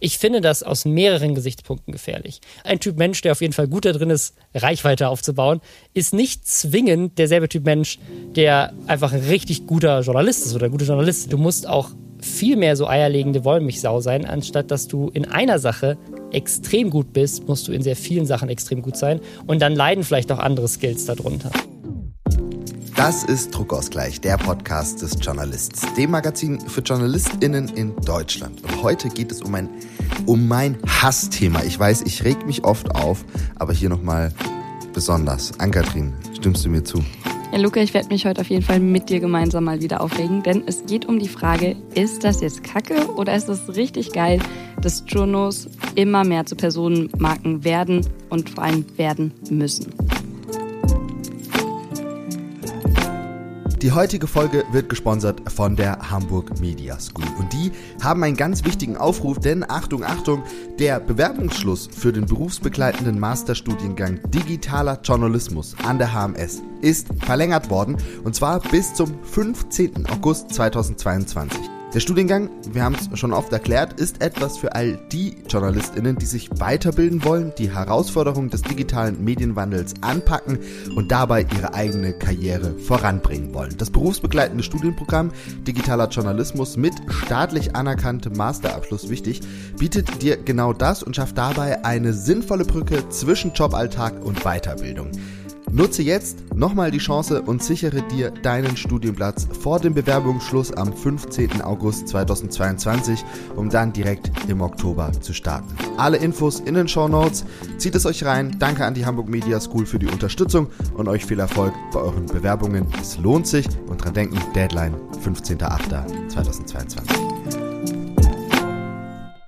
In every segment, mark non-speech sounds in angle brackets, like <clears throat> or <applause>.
Ich finde das aus mehreren Gesichtspunkten gefährlich. Ein Typ Mensch, der auf jeden Fall gut da drin ist, Reichweite aufzubauen, ist nicht zwingend derselbe Typ Mensch, der einfach ein richtig guter Journalist ist oder ein guter Journalist. Du musst auch viel mehr so eierlegende Wollmilchsau sein, anstatt dass du in einer Sache extrem gut bist, musst du in sehr vielen Sachen extrem gut sein und dann leiden vielleicht auch andere Skills darunter. Das ist Druckausgleich, der Podcast des Journalists, dem Magazin für JournalistInnen in Deutschland. Und heute geht es um ein, um mein Hassthema. Ich weiß, ich reg mich oft auf, aber hier nochmal besonders. Ankatrin, stimmst du mir zu? Ja, Luca, ich werde mich heute auf jeden Fall mit dir gemeinsam mal wieder aufregen, denn es geht um die Frage, ist das jetzt Kacke oder ist es richtig geil, dass Journos immer mehr zu Personenmarken werden und vor allem werden müssen? Die heutige Folge wird gesponsert von der Hamburg Media School. Und die haben einen ganz wichtigen Aufruf, denn Achtung, Achtung, der Bewerbungsschluss für den berufsbegleitenden Masterstudiengang Digitaler Journalismus an der HMS ist verlängert worden. Und zwar bis zum 15. August 2022. Der Studiengang, wir haben es schon oft erklärt, ist etwas für all die JournalistInnen, die sich weiterbilden wollen, die Herausforderungen des digitalen Medienwandels anpacken und dabei ihre eigene Karriere voranbringen wollen. Das berufsbegleitende Studienprogramm Digitaler Journalismus mit staatlich anerkanntem Masterabschluss wichtig, bietet dir genau das und schafft dabei eine sinnvolle Brücke zwischen Joballtag und Weiterbildung. Nutze jetzt nochmal die Chance und sichere dir deinen Studienplatz vor dem Bewerbungsschluss am 15. August 2022, um dann direkt im Oktober zu starten. Alle Infos in den Show Notes. Zieht es euch rein. Danke an die Hamburg Media School für die Unterstützung und euch viel Erfolg bei euren Bewerbungen. Es lohnt sich und dran denken, Deadline 15.08.2022.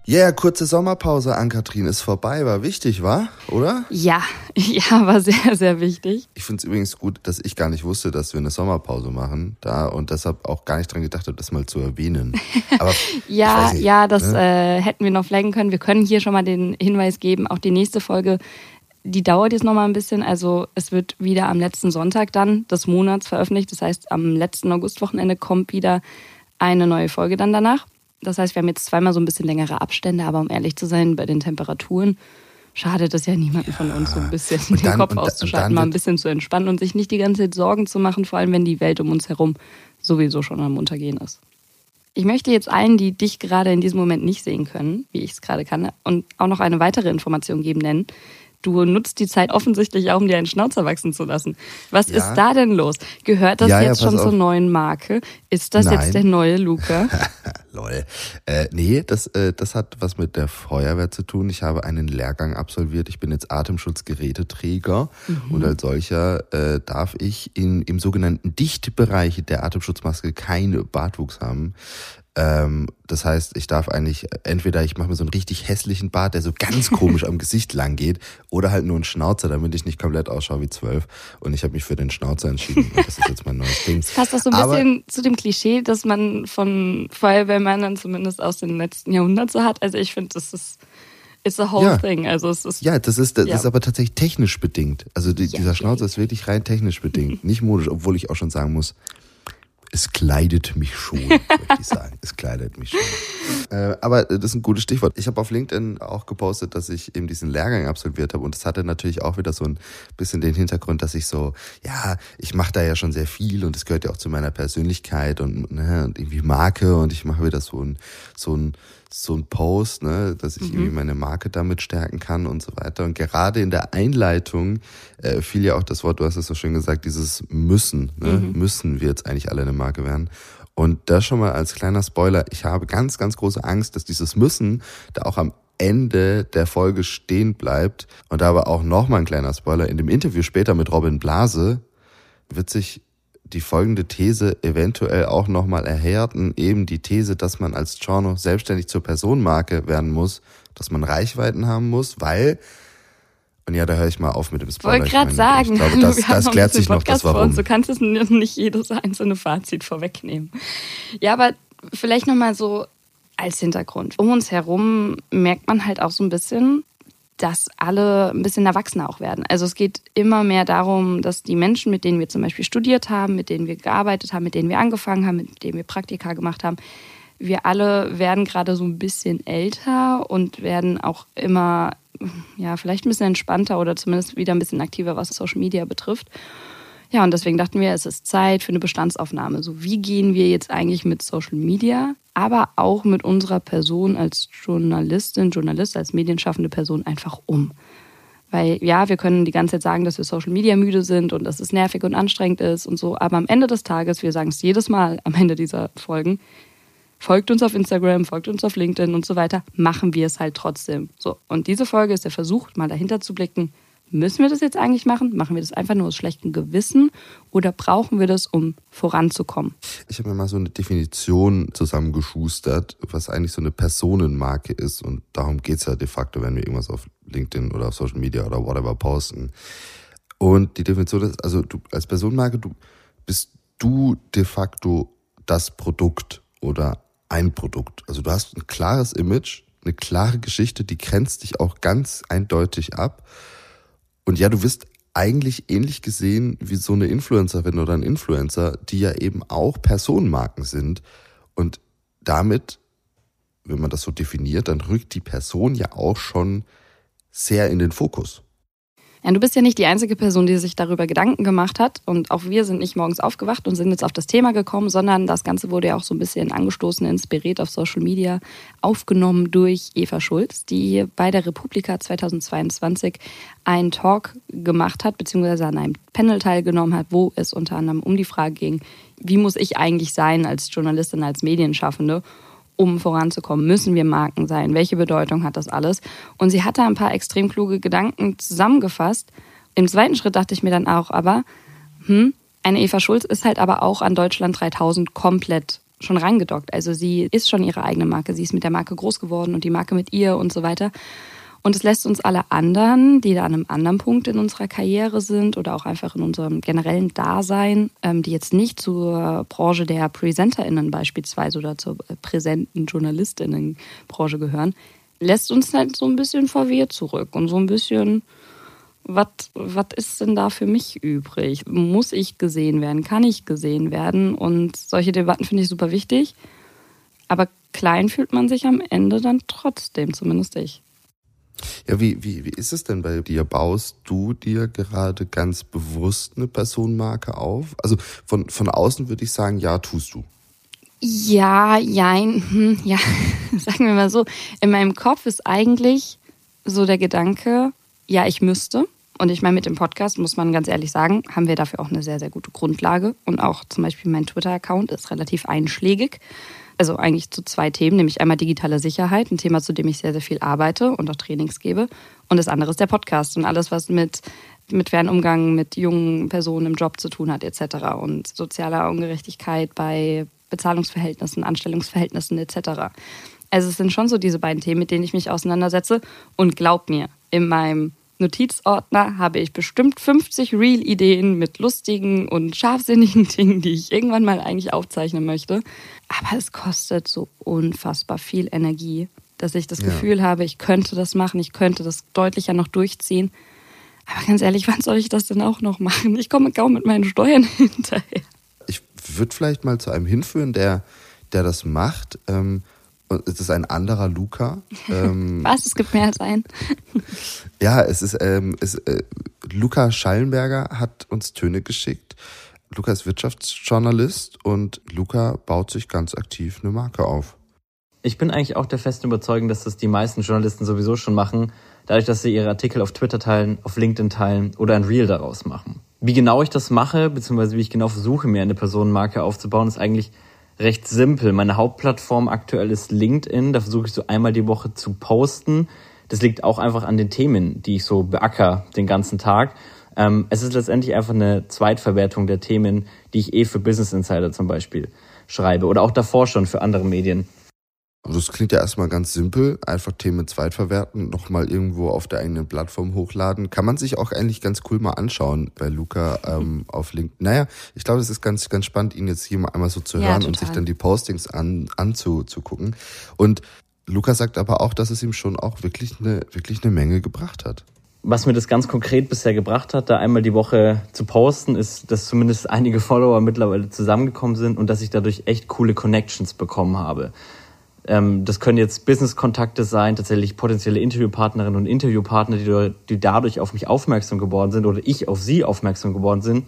Ja, yeah, kurze Sommerpause an Kathrin ist vorbei, war wichtig, war, oder? Ja, <laughs> ja, war sehr, sehr wichtig. Ich finde es übrigens gut, dass ich gar nicht wusste, dass wir eine Sommerpause machen da und deshalb auch gar nicht dran gedacht habe, das mal zu erwähnen. <laughs> Aber ja, nicht, ja, das ne? äh, hätten wir noch flaggen können. Wir können hier schon mal den Hinweis geben, auch die nächste Folge die dauert jetzt nochmal ein bisschen. Also es wird wieder am letzten Sonntag dann des Monats veröffentlicht. Das heißt, am letzten Augustwochenende kommt wieder eine neue Folge dann danach. Das heißt, wir haben jetzt zweimal so ein bisschen längere Abstände, aber um ehrlich zu sein, bei den Temperaturen schadet es ja niemanden ja. von uns, so ein bisschen dann, den Kopf auszuschalten, mal ein bisschen zu entspannen und sich nicht die ganze Zeit Sorgen zu machen, vor allem wenn die Welt um uns herum sowieso schon am Untergehen ist. Ich möchte jetzt allen, die dich gerade in diesem Moment nicht sehen können, wie ich es gerade kann, und auch noch eine weitere Information geben, nennen. Du nutzt die Zeit offensichtlich auch, um dir einen Schnauzer wachsen zu lassen. Was ja. ist da denn los? Gehört das ja, jetzt ja, schon auf. zur neuen Marke? Ist das Nein. jetzt der neue Luca? <laughs> Lol. Äh, nee, das, äh, das hat was mit der Feuerwehr zu tun. Ich habe einen Lehrgang absolviert. Ich bin jetzt Atemschutzgeräteträger mhm. und als solcher äh, darf ich in, im sogenannten Dichtbereich der Atemschutzmaske keinen Bartwuchs haben. Ähm, das heißt, ich darf eigentlich entweder ich mache mir so einen richtig hässlichen Bart, der so ganz komisch am Gesicht lang geht, oder halt nur einen Schnauzer, damit ich nicht komplett ausschaue wie zwölf. Und ich habe mich für den Schnauzer entschieden. Und das ist jetzt mein neues Ding. Passt das so ein Aber, bisschen zu dem Klischee, das man von Feuerwehrmännern zumindest aus dem letzten Jahrhundert so hat? Also ich finde, das ist It's a whole ja. thing. Also es ist, ja, das ist, das ja. ist aber tatsächlich technisch bedingt. Also die, ja, dieser Schnauzer ist wirklich rein technisch bedingt, nicht modisch, obwohl ich auch schon sagen muss, es kleidet mich schon, <laughs> möchte ich sagen. Es kleidet mich schon. Äh, aber das ist ein gutes Stichwort. Ich habe auf LinkedIn auch gepostet, dass ich eben diesen Lehrgang absolviert habe. Und das hatte natürlich auch wieder so ein bisschen den Hintergrund, dass ich so, ja, ich mache da ja schon sehr viel und es gehört ja auch zu meiner Persönlichkeit und, ne, und irgendwie Marke und ich mache wieder so ein, so ein so ein Post, ne, dass ich mhm. irgendwie meine Marke damit stärken kann und so weiter. Und gerade in der Einleitung äh, fiel ja auch das Wort, du hast es so schön gesagt, dieses müssen, ne? Mhm. müssen wir jetzt eigentlich alle eine Marke werden. Und das schon mal als kleiner Spoiler, ich habe ganz, ganz große Angst, dass dieses Müssen da auch am Ende der Folge stehen bleibt. Und da aber auch nochmal ein kleiner Spoiler, in dem Interview später mit Robin Blase wird sich die folgende These eventuell auch nochmal erhärten, eben die These, dass man als Giorno selbstständig zur Personenmarke werden muss, dass man Reichweiten haben muss, weil und ja, da höre ich mal auf mit dem Spoiler. Wollte gerade sagen, ich glaube, das, <laughs> das klärt sich noch das Warum. Du kannst es nicht jedes einzelne Fazit vorwegnehmen. Ja, aber vielleicht nochmal so als Hintergrund. Um uns herum merkt man halt auch so ein bisschen, dass alle ein bisschen erwachsener auch werden. Also es geht immer mehr darum, dass die Menschen, mit denen wir zum Beispiel studiert haben, mit denen wir gearbeitet haben, mit denen wir angefangen haben, mit denen wir Praktika gemacht haben, wir alle werden gerade so ein bisschen älter und werden auch immer, ja, vielleicht ein bisschen entspannter oder zumindest wieder ein bisschen aktiver, was Social Media betrifft. Ja, und deswegen dachten wir, es ist Zeit für eine Bestandsaufnahme. So, wie gehen wir jetzt eigentlich mit Social Media, aber auch mit unserer Person als Journalistin, Journalist, als medienschaffende Person einfach um? Weil ja, wir können die ganze Zeit sagen, dass wir Social Media müde sind und dass es nervig und anstrengend ist und so, aber am Ende des Tages, wir sagen es jedes Mal am Ende dieser Folgen, folgt uns auf Instagram, folgt uns auf LinkedIn und so weiter, machen wir es halt trotzdem. So, und diese Folge ist der Versuch, mal dahinter zu blicken, Müssen wir das jetzt eigentlich machen? Machen wir das einfach nur aus schlechtem Gewissen oder brauchen wir das, um voranzukommen? Ich habe mir mal so eine Definition zusammengeschustert, was eigentlich so eine Personenmarke ist. Und darum geht es ja de facto, wenn wir irgendwas auf LinkedIn oder auf Social Media oder whatever posten. Und die Definition ist, also du als Personenmarke, du bist du de facto das Produkt oder ein Produkt. Also du hast ein klares Image, eine klare Geschichte, die grenzt dich auch ganz eindeutig ab. Und ja, du wirst eigentlich ähnlich gesehen wie so eine Influencerin oder ein Influencer, die ja eben auch Personenmarken sind. Und damit, wenn man das so definiert, dann rückt die Person ja auch schon sehr in den Fokus. Ja, du bist ja nicht die einzige Person, die sich darüber Gedanken gemacht hat. Und auch wir sind nicht morgens aufgewacht und sind jetzt auf das Thema gekommen, sondern das Ganze wurde ja auch so ein bisschen angestoßen, inspiriert auf Social Media, aufgenommen durch Eva Schulz, die bei der Republika 2022 einen Talk gemacht hat, beziehungsweise an einem Panel teilgenommen hat, wo es unter anderem um die Frage ging, wie muss ich eigentlich sein als Journalistin, als Medienschaffende? Um voranzukommen, müssen wir Marken sein? Welche Bedeutung hat das alles? Und sie hat da ein paar extrem kluge Gedanken zusammengefasst. Im zweiten Schritt dachte ich mir dann auch, aber, hm, eine Eva Schulz ist halt aber auch an Deutschland 3000 komplett schon rangedockt. Also sie ist schon ihre eigene Marke. Sie ist mit der Marke groß geworden und die Marke mit ihr und so weiter. Und es lässt uns alle anderen, die da an einem anderen Punkt in unserer Karriere sind oder auch einfach in unserem generellen Dasein, ähm, die jetzt nicht zur Branche der PresenterInnen beispielsweise oder zur äh, präsenten JournalistInnen-Branche gehören, lässt uns halt so ein bisschen verwirrt zurück und so ein bisschen, was ist denn da für mich übrig? Muss ich gesehen werden? Kann ich gesehen werden? Und solche Debatten finde ich super wichtig. Aber klein fühlt man sich am Ende dann trotzdem, zumindest ich. Ja, wie, wie, wie ist es denn bei dir? Baust du dir gerade ganz bewusst eine Personenmarke auf? Also von, von außen würde ich sagen, ja, tust du. Ja, jein, hm, <laughs> ja, <laughs> sagen wir mal so. In meinem Kopf ist eigentlich so der Gedanke, ja, ich müsste. Und ich meine, mit dem Podcast muss man ganz ehrlich sagen, haben wir dafür auch eine sehr, sehr gute Grundlage. Und auch zum Beispiel mein Twitter-Account ist relativ einschlägig also eigentlich zu zwei Themen, nämlich einmal digitale Sicherheit, ein Thema, zu dem ich sehr, sehr viel arbeite und auch Trainings gebe. Und das andere ist der Podcast und alles, was mit, mit fairen Umgang mit jungen Personen im Job zu tun hat, etc. Und sozialer Ungerechtigkeit bei Bezahlungsverhältnissen, Anstellungsverhältnissen, etc. Also es sind schon so diese beiden Themen, mit denen ich mich auseinandersetze. Und glaub mir, in meinem Notizordner habe ich bestimmt 50 Real-Ideen mit lustigen und scharfsinnigen <laughs> Dingen, die ich irgendwann mal eigentlich aufzeichnen möchte. Aber es kostet so unfassbar viel Energie, dass ich das ja. Gefühl habe, ich könnte das machen, ich könnte das deutlicher noch durchziehen. Aber ganz ehrlich, wann soll ich das denn auch noch machen? Ich komme kaum mit meinen Steuern <laughs> hinterher. Ich würde vielleicht mal zu einem hinführen, der, der das macht. Ähm, es ist ein anderer Luca. <laughs> Ähm, Was? Es gibt mehr als einen. <laughs> ja, es ist, ähm, es, äh, Luca Schallenberger hat uns Töne geschickt. Luca ist Wirtschaftsjournalist und Luca baut sich ganz aktiv eine Marke auf. Ich bin eigentlich auch der festen Überzeugung, dass das die meisten Journalisten sowieso schon machen, dadurch, dass sie ihre Artikel auf Twitter teilen, auf LinkedIn teilen oder ein Reel daraus machen. Wie genau ich das mache, beziehungsweise wie ich genau versuche, mir eine Personenmarke aufzubauen, ist eigentlich recht simpel. Meine Hauptplattform aktuell ist LinkedIn. Da versuche ich so einmal die Woche zu posten. Das liegt auch einfach an den Themen, die ich so beacker den ganzen Tag. Ähm, es ist letztendlich einfach eine Zweitverwertung der Themen, die ich eh für Business Insider zum Beispiel schreibe oder auch davor schon für andere Medien. Also das klingt ja erstmal ganz simpel, einfach Themen zweitverwerten, nochmal irgendwo auf der eigenen Plattform hochladen. Kann man sich auch eigentlich ganz cool mal anschauen bei Luca ähm, auf LinkedIn. Naja, ich glaube, es ist ganz, ganz spannend, ihn jetzt hier mal einmal so zu hören ja, und sich dann die Postings an, anzugucken. Und Luca sagt aber auch, dass es ihm schon auch wirklich eine, wirklich eine Menge gebracht hat. was mir das ganz konkret bisher gebracht hat, da einmal die Woche zu posten, ist, dass zumindest einige Follower mittlerweile zusammengekommen sind und dass ich dadurch echt coole Connections bekommen habe. Ähm, das können jetzt Business-Kontakte sein, tatsächlich potenzielle Interviewpartnerinnen und Interviewpartner, die, die dadurch auf mich aufmerksam geworden sind oder ich auf sie aufmerksam geworden sind.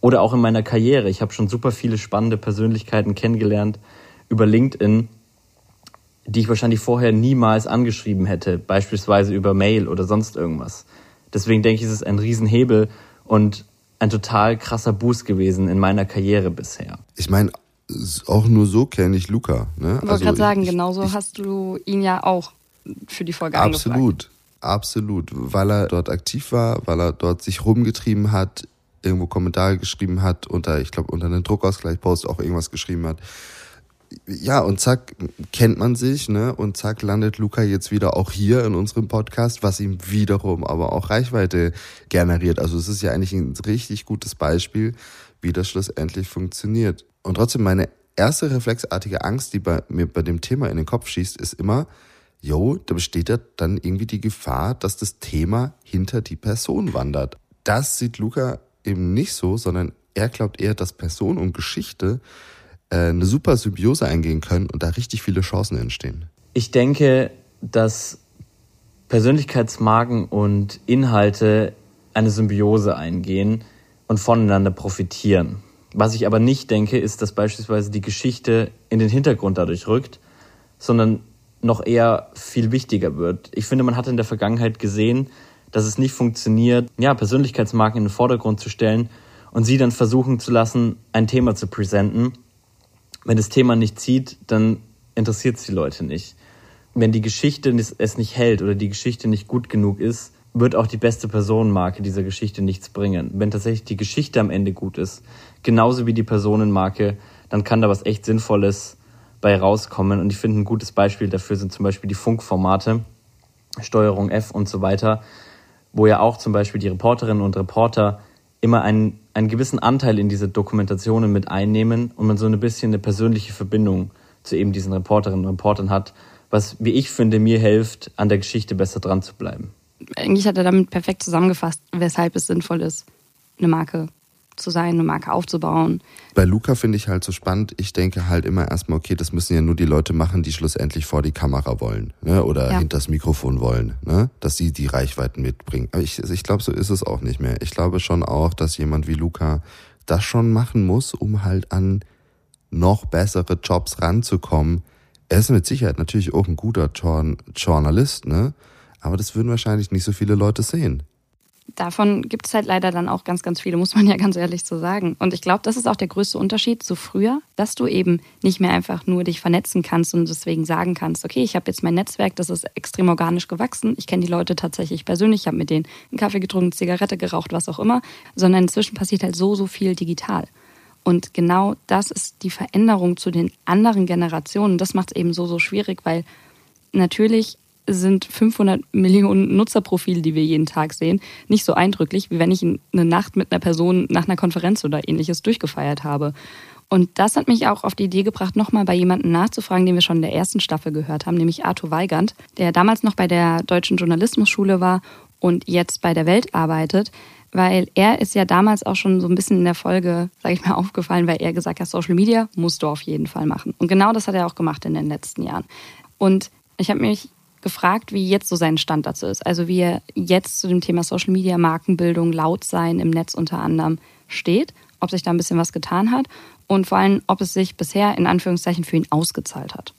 Oder auch in meiner Karriere. Ich habe schon super viele spannende Persönlichkeiten kennengelernt über LinkedIn, die ich wahrscheinlich vorher niemals angeschrieben hätte, beispielsweise über Mail oder sonst irgendwas. Deswegen denke ich, es ist ein Riesenhebel und ein total krasser Boost gewesen in meiner Karriere bisher. Ich meine, auch nur so kenne ich Luca. Ne? Ich wollte also gerade sagen, ich, genauso ich, hast du ihn ja auch für die Folge Absolut, absolut. Weil er dort aktiv war, weil er dort sich rumgetrieben hat, irgendwo Kommentare geschrieben hat, unter, ich glaube, unter einem Druckausgleich-Post auch irgendwas geschrieben hat ja, und zack, kennt man sich, ne? Und zack, landet Luca jetzt wieder auch hier in unserem Podcast, was ihm wiederum aber auch Reichweite generiert. Also es ist ja eigentlich ein richtig gutes Beispiel, wie das schlussendlich funktioniert. Und trotzdem, meine erste reflexartige Angst, die bei mir bei dem Thema in den Kopf schießt, ist immer, jo, da besteht ja dann irgendwie die Gefahr, dass das Thema hinter die Person wandert. Das sieht Luca eben nicht so, sondern er glaubt eher, dass Person und Geschichte äh, eine super Symbiose eingehen können und da richtig viele Chancen entstehen? Ich denke, dass Persönlichkeitsmarken und Inhalte eine Symbiose eingehen und voneinander profitieren. Was ich aber nicht denke, ist, dass beispielsweise die Geschichte in den Hintergrund dadurch rückt, sondern noch eher viel wichtiger wird. Ich finde, man hat in der Vergangenheit gesehen, dass es nicht funktioniert, ja, Persönlichkeitsmarken in den Vordergrund zu stellen und sie dann versuchen zu lassen, ein Thema zu präsentieren, wenn das Thema nicht zieht, dann interessiert es die Leute nicht. Wenn die Geschichte es nicht hält oder die Geschichte nicht gut genug ist, wird auch die beste Personenmarke dieser Geschichte nichts bringen. Wenn tatsächlich die Geschichte am Ende gut ist, genauso wie die Personenmarke, dann kann da was echt Sinnvolles bei rauskommen. Und ich finde, ein gutes Beispiel dafür sind zum Beispiel die Funkformate, Steuerung F und so weiter, wo ja auch zum Beispiel die Reporterinnen und Reporter immer einen, einen gewissen Anteil in diese Dokumentationen mit einnehmen und man so ein bisschen eine persönliche Verbindung zu eben diesen Reporterinnen und Reportern hat, was, wie ich finde, mir hilft, an der Geschichte besser dran zu bleiben. Eigentlich hat er damit perfekt zusammengefasst, weshalb es sinnvoll ist, eine Marke zu sein, eine Marke aufzubauen. Bei Luca finde ich halt so spannend, ich denke halt immer erstmal, okay, das müssen ja nur die Leute machen, die schlussendlich vor die Kamera wollen ne? oder ja. hinter das Mikrofon wollen, ne? dass sie die Reichweiten mitbringen. Aber ich, ich glaube, so ist es auch nicht mehr. Ich glaube schon auch, dass jemand wie Luca das schon machen muss, um halt an noch bessere Jobs ranzukommen. Er ist mit Sicherheit natürlich auch ein guter Journalist, ne? Aber das würden wahrscheinlich nicht so viele Leute sehen davon gibt es halt leider dann auch ganz, ganz viele, muss man ja ganz ehrlich so sagen. Und ich glaube, das ist auch der größte Unterschied zu früher, dass du eben nicht mehr einfach nur dich vernetzen kannst und deswegen sagen kannst, okay, ich habe jetzt mein Netzwerk, das ist extrem organisch gewachsen, ich kenne die Leute tatsächlich persönlich, ich habe mit denen einen Kaffee getrunken, Zigarette geraucht, was auch immer, sondern inzwischen passiert halt so, so viel digital. Und genau das ist die Veränderung zu den anderen Generationen. Das macht es eben so, so schwierig, weil natürlich sind 500 Millionen Nutzerprofile, die wir jeden Tag sehen, nicht so eindrücklich, wie wenn ich eine Nacht mit einer Person nach einer Konferenz oder ähnliches durchgefeiert habe. Und das hat mich auch auf die Idee gebracht, nochmal bei jemandem nachzufragen, den wir schon in der ersten Staffel gehört haben, nämlich Arthur Weigand, der damals noch bei der Deutschen Journalismusschule war und jetzt bei der Welt arbeitet, weil er ist ja damals auch schon so ein bisschen in der Folge, sage ich mal, aufgefallen, weil er gesagt hat, Social Media musst du auf jeden Fall machen. Und genau das hat er auch gemacht in den letzten Jahren. Und ich habe mich gefragt, wie jetzt so sein Stand dazu ist. Also wie er jetzt zu dem Thema Social Media, Markenbildung, laut sein im Netz unter anderem steht, ob sich da ein bisschen was getan hat und vor allem, ob es sich bisher in Anführungszeichen für ihn ausgezahlt hat.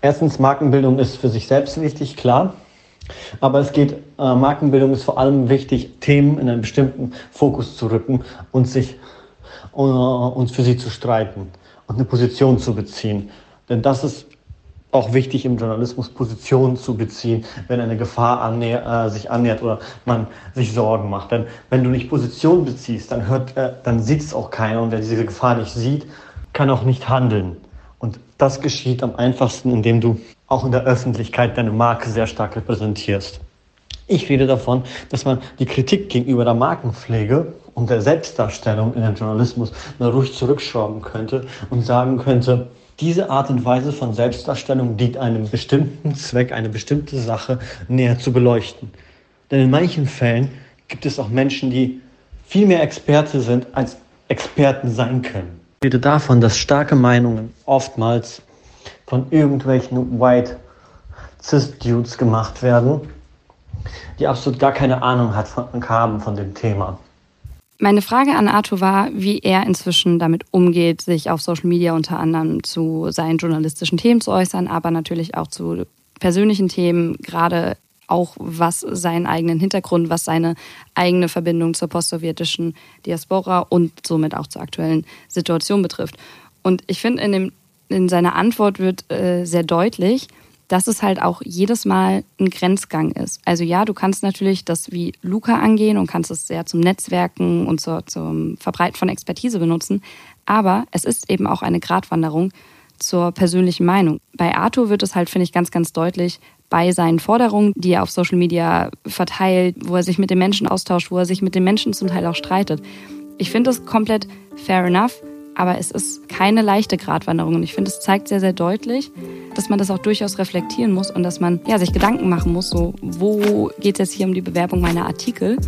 Erstens, Markenbildung ist für sich selbst wichtig, klar. Aber es geht, äh, Markenbildung ist vor allem wichtig, Themen in einen bestimmten Fokus zu rücken und sich äh, und für sie zu streiten und eine Position zu beziehen. Denn das ist auch wichtig im Journalismus Positionen zu beziehen, wenn eine Gefahr annäher, äh, sich annähert oder man sich Sorgen macht. Denn wenn du nicht Position beziehst, dann hört, äh, dann sieht es auch keiner und wer diese Gefahr nicht sieht, kann auch nicht handeln. Und das geschieht am einfachsten, indem du auch in der Öffentlichkeit deine Marke sehr stark repräsentierst. Ich rede davon, dass man die Kritik gegenüber der Markenpflege und der Selbstdarstellung in den Journalismus mal ruhig zurückschrauben könnte und sagen könnte, diese Art und Weise von Selbstdarstellung dient einem bestimmten Zweck, eine bestimmte Sache näher zu beleuchten. Denn in manchen Fällen gibt es auch Menschen, die viel mehr Experte sind, als Experten sein können. Ich rede davon, dass starke Meinungen oftmals von irgendwelchen White Cis-Dudes gemacht werden, die absolut gar keine Ahnung haben von dem Thema. Meine Frage an Arthur war, wie er inzwischen damit umgeht, sich auf Social Media unter anderem zu seinen journalistischen Themen zu äußern, aber natürlich auch zu persönlichen Themen, gerade auch was seinen eigenen Hintergrund, was seine eigene Verbindung zur postsowjetischen Diaspora und somit auch zur aktuellen Situation betrifft. Und ich finde, in, in seiner Antwort wird äh, sehr deutlich, dass es halt auch jedes Mal ein Grenzgang ist. Also ja, du kannst natürlich das wie Luca angehen und kannst es sehr zum Netzwerken und zur, zum Verbreiten von Expertise benutzen. Aber es ist eben auch eine Gratwanderung zur persönlichen Meinung. Bei Arthur wird es halt, finde ich, ganz, ganz deutlich bei seinen Forderungen, die er auf Social Media verteilt, wo er sich mit den Menschen austauscht, wo er sich mit den Menschen zum Teil auch streitet. Ich finde das komplett fair enough, aber es ist keine leichte Gratwanderung. Und ich finde, es zeigt sehr, sehr deutlich, dass man das auch durchaus reflektieren muss und dass man ja, sich Gedanken machen muss, so wo geht es jetzt hier um die Bewerbung meiner Artikel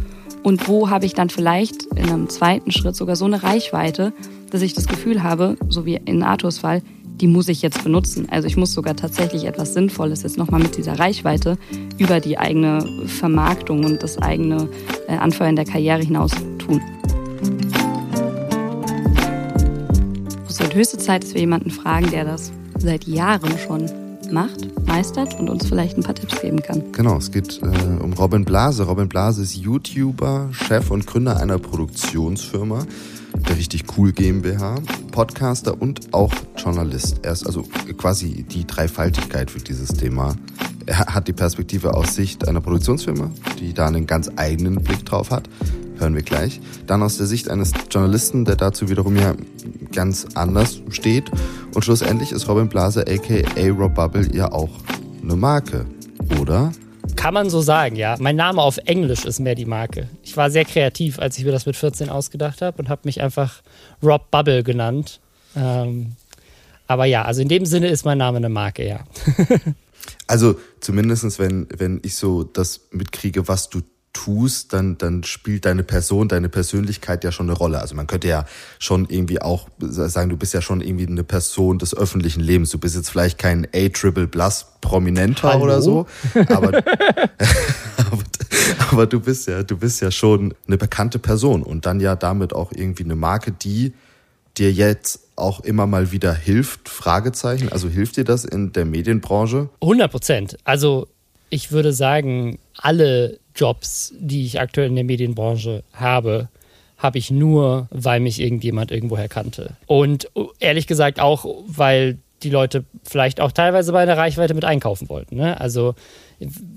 und wo habe ich dann vielleicht in einem zweiten Schritt sogar so eine Reichweite, dass ich das Gefühl habe, so wie in Arthurs Fall, die muss ich jetzt benutzen. Also ich muss sogar tatsächlich etwas Sinnvolles jetzt nochmal mit dieser Reichweite über die eigene Vermarktung und das eigene äh, Anfeuern der Karriere hinaus tun. Höchste Zeit, dass wir jemanden fragen, der das seit Jahren schon macht, meistert und uns vielleicht ein paar Tipps geben kann. Genau, es geht äh, um Robin Blase. Robin Blase ist YouTuber, Chef und Gründer einer Produktionsfirma, der richtig cool GmbH, Podcaster und auch Journalist. Er ist also quasi die Dreifaltigkeit für dieses Thema. Er hat die Perspektive aus Sicht einer Produktionsfirma, die da einen ganz eigenen Blick drauf hat hören wir gleich. Dann aus der Sicht eines Journalisten, der dazu wiederum ja ganz anders steht. Und schlussendlich ist Robin Blase aka Rob Bubble ja auch eine Marke, oder? Kann man so sagen, ja. Mein Name auf Englisch ist mehr die Marke. Ich war sehr kreativ, als ich mir das mit 14 ausgedacht habe und habe mich einfach Rob Bubble genannt. Ähm, aber ja, also in dem Sinne ist mein Name eine Marke, ja. <laughs> also zumindest wenn, wenn ich so das mitkriege, was du tust, dann, dann spielt deine Person, deine Persönlichkeit ja schon eine Rolle. Also man könnte ja schon irgendwie auch sagen, du bist ja schon irgendwie eine Person des öffentlichen Lebens. Du bist jetzt vielleicht kein A-Triple Plus Prominenter Hallo? oder so, aber, <laughs> aber, aber du bist ja, du bist ja schon eine bekannte Person und dann ja damit auch irgendwie eine Marke, die dir jetzt auch immer mal wieder hilft? Fragezeichen. Also hilft dir das in der Medienbranche? 100 Prozent. Also ich würde sagen, alle Jobs, die ich aktuell in der Medienbranche habe, habe ich nur, weil mich irgendjemand irgendwoher kannte. Und ehrlich gesagt auch, weil die Leute vielleicht auch teilweise bei einer Reichweite mit einkaufen wollten. Ne? Also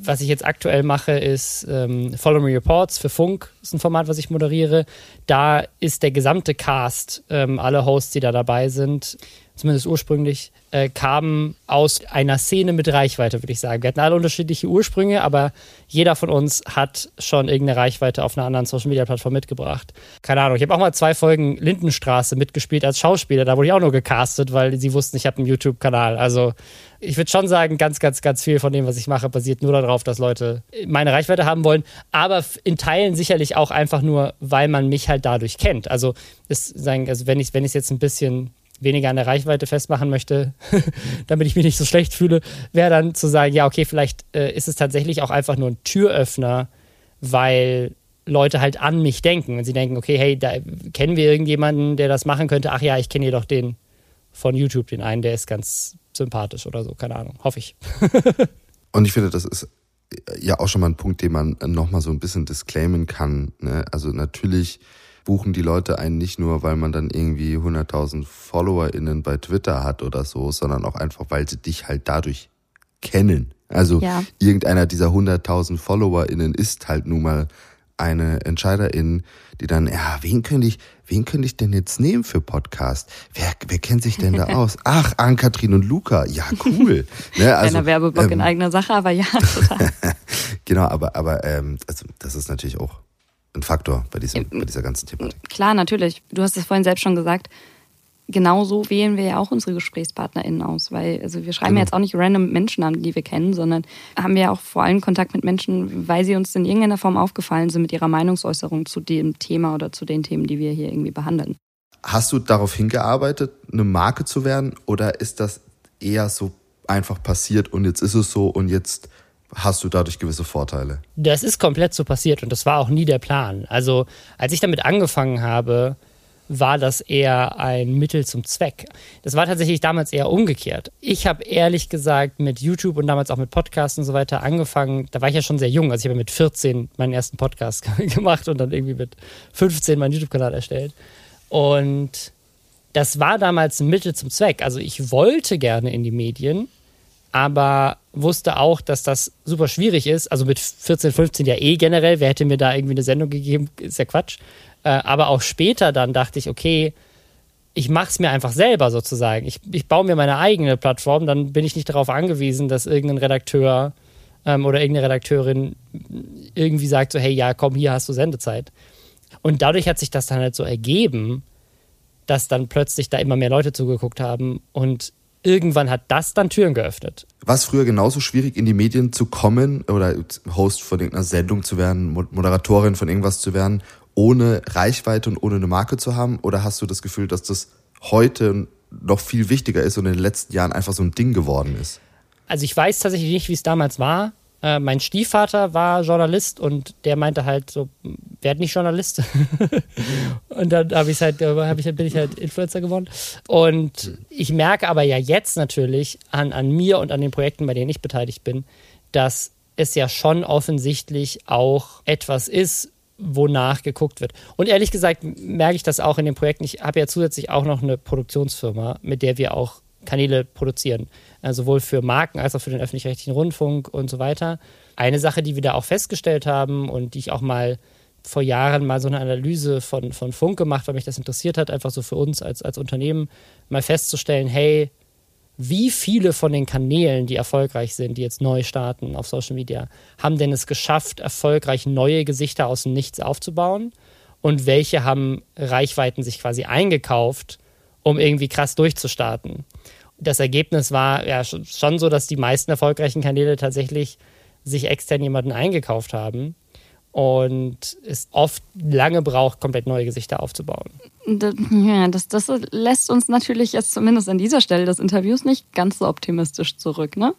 was ich jetzt aktuell mache, ist ähm, Follow Me Reports für Funk, ist ein Format, was ich moderiere. Da ist der gesamte Cast, ähm, alle Hosts, die da dabei sind, zumindest ursprünglich, äh, kamen aus einer Szene mit Reichweite, würde ich sagen. Wir hatten alle unterschiedliche Ursprünge, aber jeder von uns hat schon irgendeine Reichweite auf einer anderen Social-Media-Plattform mitgebracht. Keine Ahnung, ich habe auch mal zwei Folgen Lindenstraße mitgespielt als Schauspieler. Da wurde ich auch nur gecastet, weil sie wussten, ich habe einen YouTube-Kanal. Also ich würde schon sagen, ganz, ganz, ganz viel von dem, was ich mache, basiert nur darauf, dass Leute meine Reichweite haben wollen. Aber in Teilen sicherlich auch einfach nur, weil man mich halt dadurch kennt. Also, ist, also wenn ich es wenn jetzt ein bisschen weniger an der Reichweite festmachen möchte, <laughs> damit ich mich nicht so schlecht fühle, wäre dann zu sagen, ja, okay, vielleicht äh, ist es tatsächlich auch einfach nur ein Türöffner, weil Leute halt an mich denken. Und sie denken, okay, hey, da kennen wir irgendjemanden, der das machen könnte. Ach ja, ich kenne jedoch den von YouTube, den einen, der ist ganz sympathisch oder so, keine Ahnung, hoffe ich. <laughs> Und ich finde, das ist ja auch schon mal ein Punkt, den man nochmal so ein bisschen disclaimen kann. Ne? Also natürlich buchen die Leute einen nicht nur, weil man dann irgendwie 100.000 FollowerInnen bei Twitter hat oder so, sondern auch einfach, weil sie dich halt dadurch kennen. Also ja. irgendeiner dieser 100.000 FollowerInnen ist halt nun mal eine Entscheiderin, die dann, ja, wen könnte ich, wen könnte ich denn jetzt nehmen für Podcast? Wer, wer kennt sich denn da <laughs> aus? Ach, Ann-Kathrin und Luca. Ja, cool. <laughs> Ne, also, Kleiner Werbeblock ähm, in eigener Sache, aber ja, <laughs> total. genau, aber, aber ähm, also das ist natürlich auch ein Faktor bei, diesem, bei dieser ganzen Thematik. Klar, natürlich. Du hast es vorhin selbst schon gesagt. genau so wählen wir ja auch unsere GesprächspartnerInnen aus, weil also wir schreiben genau. jetzt auch nicht random Menschen an, die wir kennen, sondern haben ja auch vor allem Kontakt mit Menschen, weil sie uns in irgendeiner Form aufgefallen sind mit ihrer Meinungsäußerung zu dem Thema oder zu den Themen, die wir hier irgendwie behandeln. Hast du darauf hingearbeitet, eine Marke zu werden oder ist das eher so einfach passiert und jetzt ist es so und jetzt hast du dadurch gewisse Vorteile? Das ist komplett so passiert und das war auch nie der Plan. Also als ich damit angefangen habe, war das eher ein Mittel zum Zweck. Das war tatsächlich damals eher umgekehrt. Ich habe ehrlich gesagt mit YouTube und damals auch mit Podcasts und so weiter angefangen. Da war ich ja schon sehr jung. Also ich habe mit 14 meinen ersten Podcast <laughs> gemacht und dann irgendwie mit 15 meinen YouTube-Kanal erstellt. Und das war damals ein Mittel zum Zweck. Also ich wollte gerne in die Medien, aber wusste auch, dass das super schwierig ist. Also mit 14, 15 ja eh generell. Wer hätte mir da irgendwie eine Sendung gegeben? Ist ja Quatsch. Äh, aber auch später dann dachte ich, okay, ich mache es mir einfach selber sozusagen. Ich, ich baue mir meine eigene Plattform, dann bin ich nicht darauf angewiesen, dass irgendein Redakteur ähm, oder irgendeine Redakteurin irgendwie sagt so, hey, ja, komm, hier hast du Sendezeit. Und dadurch hat sich das dann halt so ergeben, dass dann plötzlich da immer mehr Leute zugeguckt haben und irgendwann hat das dann Türen geöffnet. War es früher genauso schwierig, in die Medien zu kommen oder Host von irgendeiner Sendung zu werden, Moderatorin von irgendwas zu werden ohne Reichweite und ohne eine Marke zu haben? Oder hast du das Gefühl, dass das heute noch viel wichtiger ist und in den letzten Jahren einfach so ein Ding geworden ist? Also ich weiß tatsächlich nicht, wie es damals war. Äh, mein Stiefvater war Journalist und der meinte halt so, werd nicht Journalist. <laughs> und dann hab ich halt, hab ich, bin ich halt Influencer geworden. Und ich merke aber ja jetzt natürlich an, an mir und an den Projekten, bei denen ich beteiligt bin, dass es ja schon offensichtlich auch etwas ist, wonach geguckt wird. Und ehrlich gesagt merke ich das auch in den Projekten. Ich habe ja zusätzlich auch noch eine Produktionsfirma, mit der wir auch Kanäle produzieren. Also sowohl für Marken als auch für den öffentlich-rechtlichen Rundfunk und so weiter. Eine Sache, die wir da auch festgestellt haben und die ich auch mal vor Jahren mal so eine Analyse von, von Funk gemacht, weil mich das interessiert hat, einfach so für uns als, als Unternehmen mal festzustellen, hey, wie viele von den Kanälen, die erfolgreich sind, die jetzt neu starten auf Social Media, haben denn es geschafft, erfolgreich neue Gesichter aus dem Nichts aufzubauen? Und welche haben Reichweiten sich quasi eingekauft, um irgendwie krass durchzustarten? Das Ergebnis war ja schon so, dass die meisten erfolgreichen Kanäle tatsächlich sich extern jemanden eingekauft haben und es oft lange braucht, komplett neue Gesichter aufzubauen. Ja, das, das lässt uns natürlich jetzt zumindest an dieser Stelle des Interviews nicht ganz so optimistisch zurück, ne?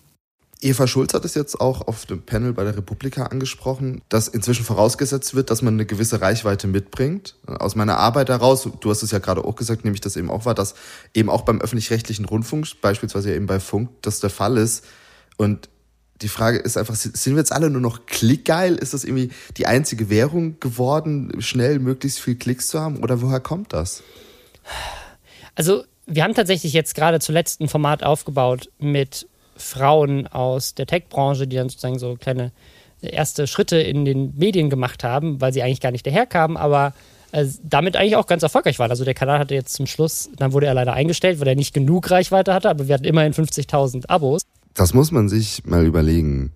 Eva Schulz hat es jetzt auch auf dem Panel bei der Republika angesprochen, dass inzwischen vorausgesetzt wird, dass man eine gewisse Reichweite mitbringt. Aus meiner Arbeit heraus, du hast es ja gerade auch gesagt, nämlich das eben auch war, dass eben auch beim öffentlich-rechtlichen Rundfunk, beispielsweise eben bei Funk, das der Fall ist. Und die Frage ist einfach, sind wir jetzt alle nur noch klickgeil? Ist das irgendwie die einzige Währung geworden, schnell möglichst viel Klicks zu haben? Oder woher kommt das? Also, wir haben tatsächlich jetzt gerade zuletzt ein Format aufgebaut mit Frauen aus der Tech-Branche, die dann sozusagen so kleine erste Schritte in den Medien gemacht haben, weil sie eigentlich gar nicht daherkamen, aber äh, damit eigentlich auch ganz erfolgreich waren. Also der Kanal hatte jetzt zum Schluss, dann wurde er leider eingestellt, weil er nicht genug Reichweite hatte, aber wir hatten immerhin 50.000 Abos. Das muss man sich mal überlegen.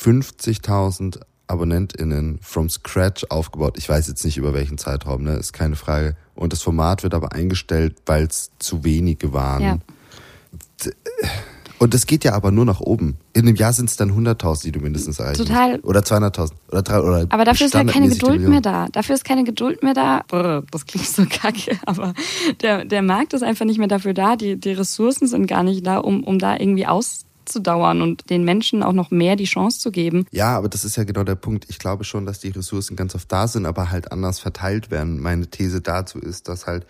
50.000 AbonnentInnen from scratch aufgebaut. Ich weiß jetzt nicht über welchen Zeitraum, ne? Ist keine Frage. Und das Format wird aber eingestellt, weil es zu wenige waren. Ja. Und das geht ja aber nur nach oben. In einem Jahr sind es dann 100.000, die du mindestens erreichst. Total. Oder 200.000. Oder drei, oder aber dafür ist halt keine Geduld mehr da. Dafür ist keine Geduld mehr da. Brr, das klingt so kacke, <laughs> aber der, der Markt ist einfach nicht mehr dafür da. Die, die Ressourcen sind gar nicht da, um, um da irgendwie aus auszudauern und den Menschen auch noch mehr die Chance zu geben. Ja, aber das ist ja genau der Punkt. Ich glaube schon, dass die Ressourcen ganz oft da sind, aber halt anders verteilt werden. Meine These dazu ist, dass halt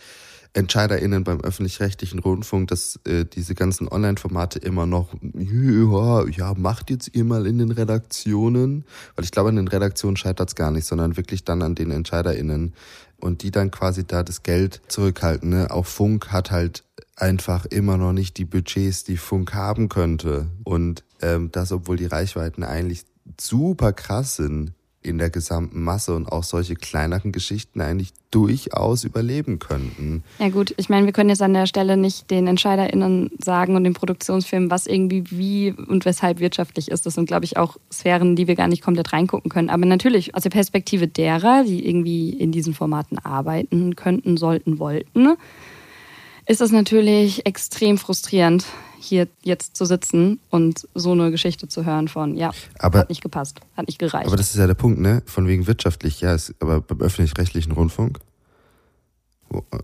EntscheiderInnen beim öffentlich-rechtlichen Rundfunk, dass äh, diese ganzen Online-Formate immer noch, ja, ja, macht jetzt ihr mal in den Redaktionen, weil ich glaube, an den Redaktionen scheitert es gar nicht, sondern wirklich dann an den EntscheiderInnen und die dann quasi da das Geld zurückhalten. Ne? Auch Funk hat halt einfach immer noch nicht die Budgets, die Funk haben könnte. Und ähm, das, obwohl die Reichweiten eigentlich super krass sind in der gesamten Masse und auch solche kleineren Geschichten eigentlich durchaus überleben könnten. Ja gut, ich meine, wir können jetzt an der Stelle nicht den EntscheiderInnen sagen und den Produktionsfirmen, was irgendwie wie und weshalb wirtschaftlich ist. Das sind, glaube ich, auch Sphären, die wir gar nicht komplett reingucken können. Aber natürlich aus der Perspektive derer, die irgendwie in diesen Formaten arbeiten könnten, sollten, wollten, ist es natürlich extrem frustrierend, hier jetzt zu sitzen und so eine Geschichte zu hören von, ja, aber, hat nicht gepasst, hat nicht gereicht. Aber das ist ja der Punkt, ne? Von wegen wirtschaftlich, ja, ist, aber beim öffentlich-rechtlichen Rundfunk.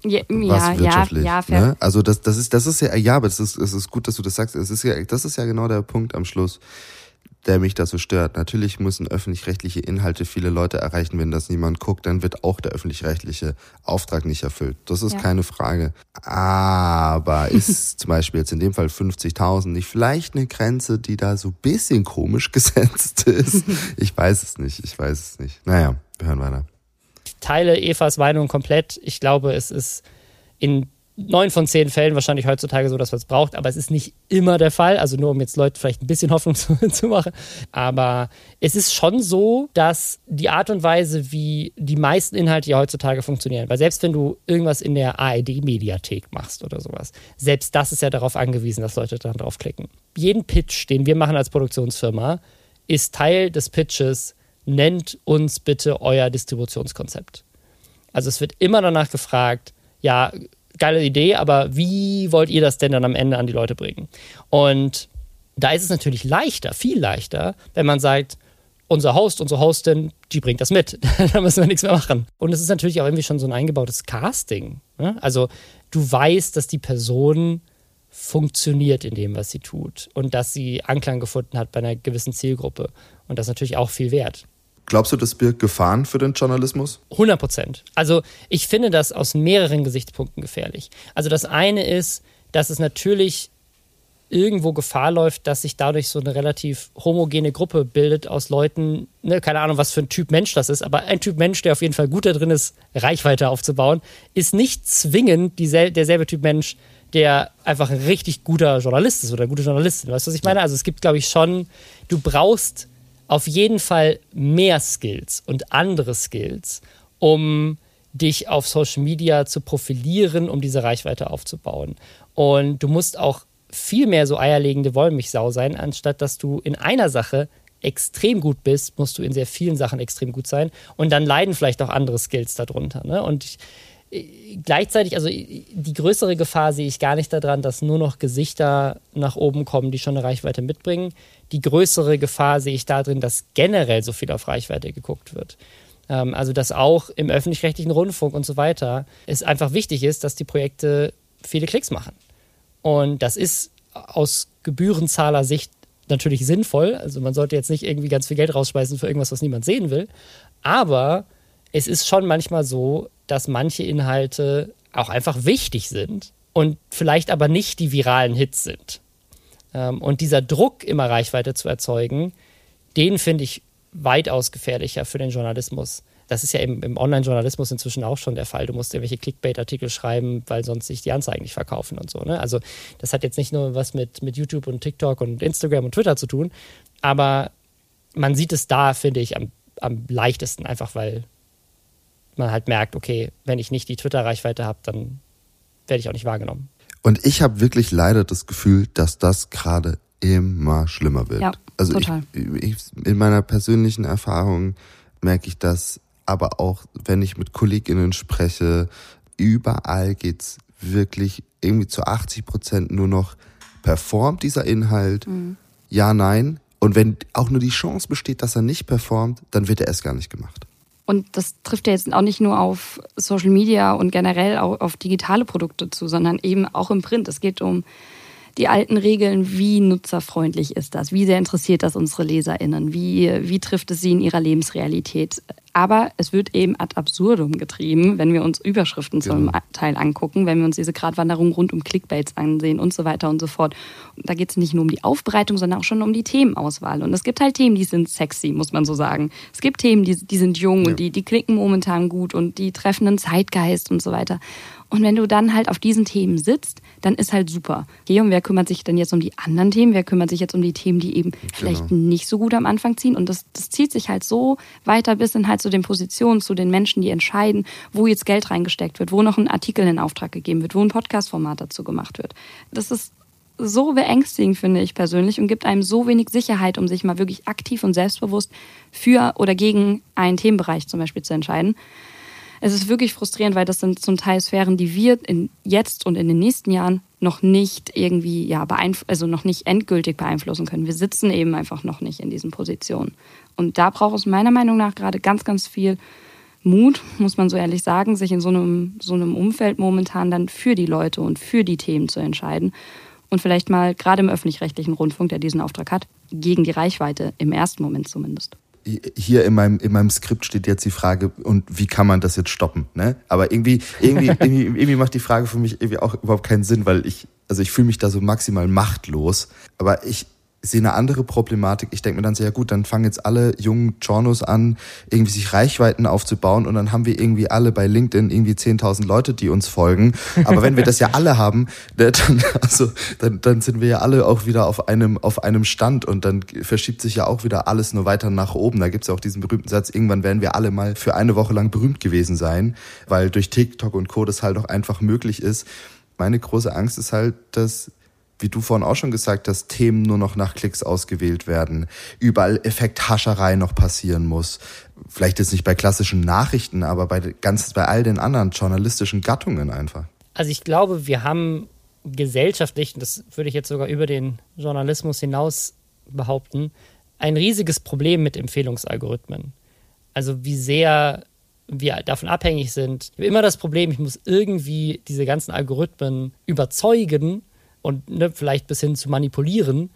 Ja, ja, wirtschaftlich, ja, ja ne? Also das, das ist, das ist ja, ja, aber das ist, es ist gut, dass du das sagst. Es ist ja, das ist ja genau der Punkt am Schluss der mich da so stört. Natürlich müssen öffentlich-rechtliche Inhalte viele Leute erreichen. Wenn das niemand guckt, dann wird auch der öffentlich-rechtliche Auftrag nicht erfüllt. Das ist ja. keine Frage. Aber <laughs> ist zum Beispiel jetzt in dem Fall 50.000 nicht vielleicht eine Grenze, die da so bisschen komisch <laughs> gesetzt ist? Ich weiß es nicht. Ich weiß es nicht. Naja, wir hören weiter. Ich teile Evas Meinung komplett. Ich glaube, es ist in neun von zehn Fällen wahrscheinlich heutzutage so, dass man es braucht, aber es ist nicht immer der Fall. Also nur um jetzt Leute vielleicht ein bisschen <laughs> Hoffnung zu, zu, machen. Aber es ist schon so, dass die Art und Weise, wie die meisten Inhalte ja heutzutage funktionieren, weil selbst wenn du irgendwas in der ARD-Mediathek machst oder sowas, selbst das ist ja darauf angewiesen, dass Leute dann draufklicken. Jeden Pitch, den wir machen als Produktionsfirma, ist Teil des Pitches, nennt uns bitte euer Distributionskonzept. Also es wird immer danach gefragt, ja, geile Idee, aber wie wollt ihr das denn dann am Ende an die Leute bringen? Und da ist es natürlich leichter, viel leichter, wenn man sagt, unser Host, unsere Hostin, die bringt das mit. <laughs> da müssen wir nichts mehr machen. Und es ist natürlich auch irgendwie schon so ein eingebautes Casting. Ne? Also du weißt, dass die Person funktioniert in dem, was sie tut und dass sie Anklang gefunden hat bei einer gewissen Zielgruppe. Und das ist natürlich auch viel wert. Glaubst du, das birgt Gefahren für den Journalismus? 100 Prozent. Also ich finde das aus mehreren Gesichtspunkten gefährlich. Also das eine ist, dass es natürlich irgendwo Gefahr läuft, dass sich dadurch so eine relativ homogene Gruppe bildet aus Leuten, ne, keine Ahnung, was für ein Typ Mensch das ist, aber ein Typ Mensch, der auf jeden Fall gut da drin ist, Reichweite aufzubauen, ist nicht zwingend diesel derselbe Typ Mensch, der einfach ein richtig guter Journalist ist oder eine gute Journalistin. Weißt du, was ich meine? Also es gibt, glaube ich, schon, du brauchst auf jeden Fall mehr Skills und andere Skills, um dich auf Social Media zu profilieren, um diese Reichweite aufzubauen. Und du musst auch viel mehr so eierlegende Wollmilchsau sein, anstatt dass du in einer Sache extrem gut bist, musst du in sehr vielen Sachen extrem gut sein. Und dann leiden vielleicht auch andere Skills darunter. Ne? Und ich, gleichzeitig, also die größere Gefahr sehe ich gar nicht daran, dass nur noch Gesichter nach oben kommen, die schon eine Reichweite mitbringen. Die größere Gefahr sehe ich darin, dass generell so viel auf Reichweite geguckt wird. Ähm, also dass auch im öffentlich-rechtlichen Rundfunk und so weiter es einfach wichtig ist, dass die Projekte viele Klicks machen. Und das ist aus Gebührenzahler-Sicht natürlich sinnvoll. Also man sollte jetzt nicht irgendwie ganz viel Geld rausschmeißen für irgendwas, was niemand sehen will. Aber es ist schon manchmal so, dass manche Inhalte auch einfach wichtig sind und vielleicht aber nicht die viralen Hits sind. Ähm, und dieser Druck, immer Reichweite zu erzeugen, den finde ich weitaus gefährlicher für den Journalismus. Das ist ja im, im Online-Journalismus inzwischen auch schon der Fall. Du musst irgendwelche Clickbait-Artikel schreiben, weil sonst sich die Anzeigen nicht verkaufen und so. Ne? Also das hat jetzt nicht nur was mit, mit YouTube und TikTok und Instagram und Twitter zu tun, aber man sieht es da, finde ich, am, am leichtesten, einfach weil man halt merkt, okay, wenn ich nicht die Twitter-Reichweite habe, dann werde ich auch nicht wahrgenommen. Und ich habe wirklich leider das Gefühl, dass das gerade immer schlimmer wird. Ja, also total. Ich, ich, in meiner persönlichen Erfahrung merke ich das, aber auch wenn ich mit KollegInnen spreche, überall geht's wirklich irgendwie zu 80 Prozent nur noch, performt dieser Inhalt? Mhm. Ja, nein. Und wenn auch nur die Chance besteht, dass er nicht performt, dann wird er erst gar nicht gemacht. Und das trifft ja jetzt auch nicht nur auf Social Media und generell auf digitale Produkte zu, sondern eben auch im Print. Es geht um die alten Regeln, wie nutzerfreundlich ist das, wie sehr interessiert das unsere Leserinnen, wie, wie trifft es sie in ihrer Lebensrealität. Aber es wird eben ad absurdum getrieben, wenn wir uns Überschriften zum genau. Teil angucken, wenn wir uns diese Gratwanderung rund um Clickbaits ansehen und so weiter und so fort. Da geht es nicht nur um die Aufbereitung, sondern auch schon um die Themenauswahl. Und es gibt halt Themen, die sind sexy, muss man so sagen. Es gibt Themen, die, die sind jung ja. und die, die klicken momentan gut und die treffen einen Zeitgeist und so weiter. Und wenn du dann halt auf diesen Themen sitzt, dann ist halt super. Okay, und wer kümmert sich denn jetzt um die anderen Themen? Wer kümmert sich jetzt um die Themen, die eben genau. vielleicht nicht so gut am Anfang ziehen? Und das, das zieht sich halt so weiter bis hin halt zu den Positionen, zu den Menschen, die entscheiden, wo jetzt Geld reingesteckt wird, wo noch ein Artikel in Auftrag gegeben wird, wo ein Podcast-Format dazu gemacht wird. Das ist so beängstigend, finde ich persönlich, und gibt einem so wenig Sicherheit, um sich mal wirklich aktiv und selbstbewusst für oder gegen einen Themenbereich zum Beispiel zu entscheiden. Es ist wirklich frustrierend, weil das sind zum Teil Sphären, die wir in jetzt und in den nächsten Jahren noch nicht irgendwie, ja, also noch nicht endgültig beeinflussen können. Wir sitzen eben einfach noch nicht in diesen Positionen. Und da braucht es meiner Meinung nach gerade ganz, ganz viel Mut, muss man so ehrlich sagen, sich in so einem, so einem Umfeld momentan dann für die Leute und für die Themen zu entscheiden. Und vielleicht mal gerade im öffentlich-rechtlichen Rundfunk, der diesen Auftrag hat, gegen die Reichweite, im ersten Moment zumindest hier in meinem, in meinem Skript steht jetzt die Frage, und wie kann man das jetzt stoppen? Ne? Aber irgendwie, irgendwie, <laughs> irgendwie, irgendwie macht die Frage für mich irgendwie auch überhaupt keinen Sinn, weil ich, also ich fühle mich da so maximal machtlos. Aber ich, sehe eine andere Problematik. Ich denke mir dann ja gut, dann fangen jetzt alle jungen Journos an, irgendwie sich Reichweiten aufzubauen und dann haben wir irgendwie alle bei LinkedIn irgendwie 10.000 Leute, die uns folgen. Aber wenn wir das ja alle haben, <laughs> dann, also, dann, dann sind wir ja alle auch wieder auf einem, auf einem Stand und dann verschiebt sich ja auch wieder alles nur weiter nach oben. Da gibt's ja auch diesen berühmten Satz, irgendwann werden wir alle mal für eine Woche lang berühmt gewesen sein, weil durch TikTok und Co. das halt auch einfach möglich ist. Meine große Angst ist halt, dass wie du vorhin auch schon gesagt hast, Themen nur noch nach Klicks ausgewählt werden, überall Effekthascherei noch passieren muss. Vielleicht jetzt nicht bei klassischen Nachrichten, aber bei ganz bei all den anderen journalistischen Gattungen einfach. Also ich glaube, wir haben gesellschaftlich, das würde ich jetzt sogar über den Journalismus hinaus behaupten, ein riesiges Problem mit Empfehlungsalgorithmen. Also wie sehr wir davon abhängig sind. Ich habe immer das Problem, ich muss irgendwie diese ganzen Algorithmen überzeugen, und ne, vielleicht bis hin zu manipulieren,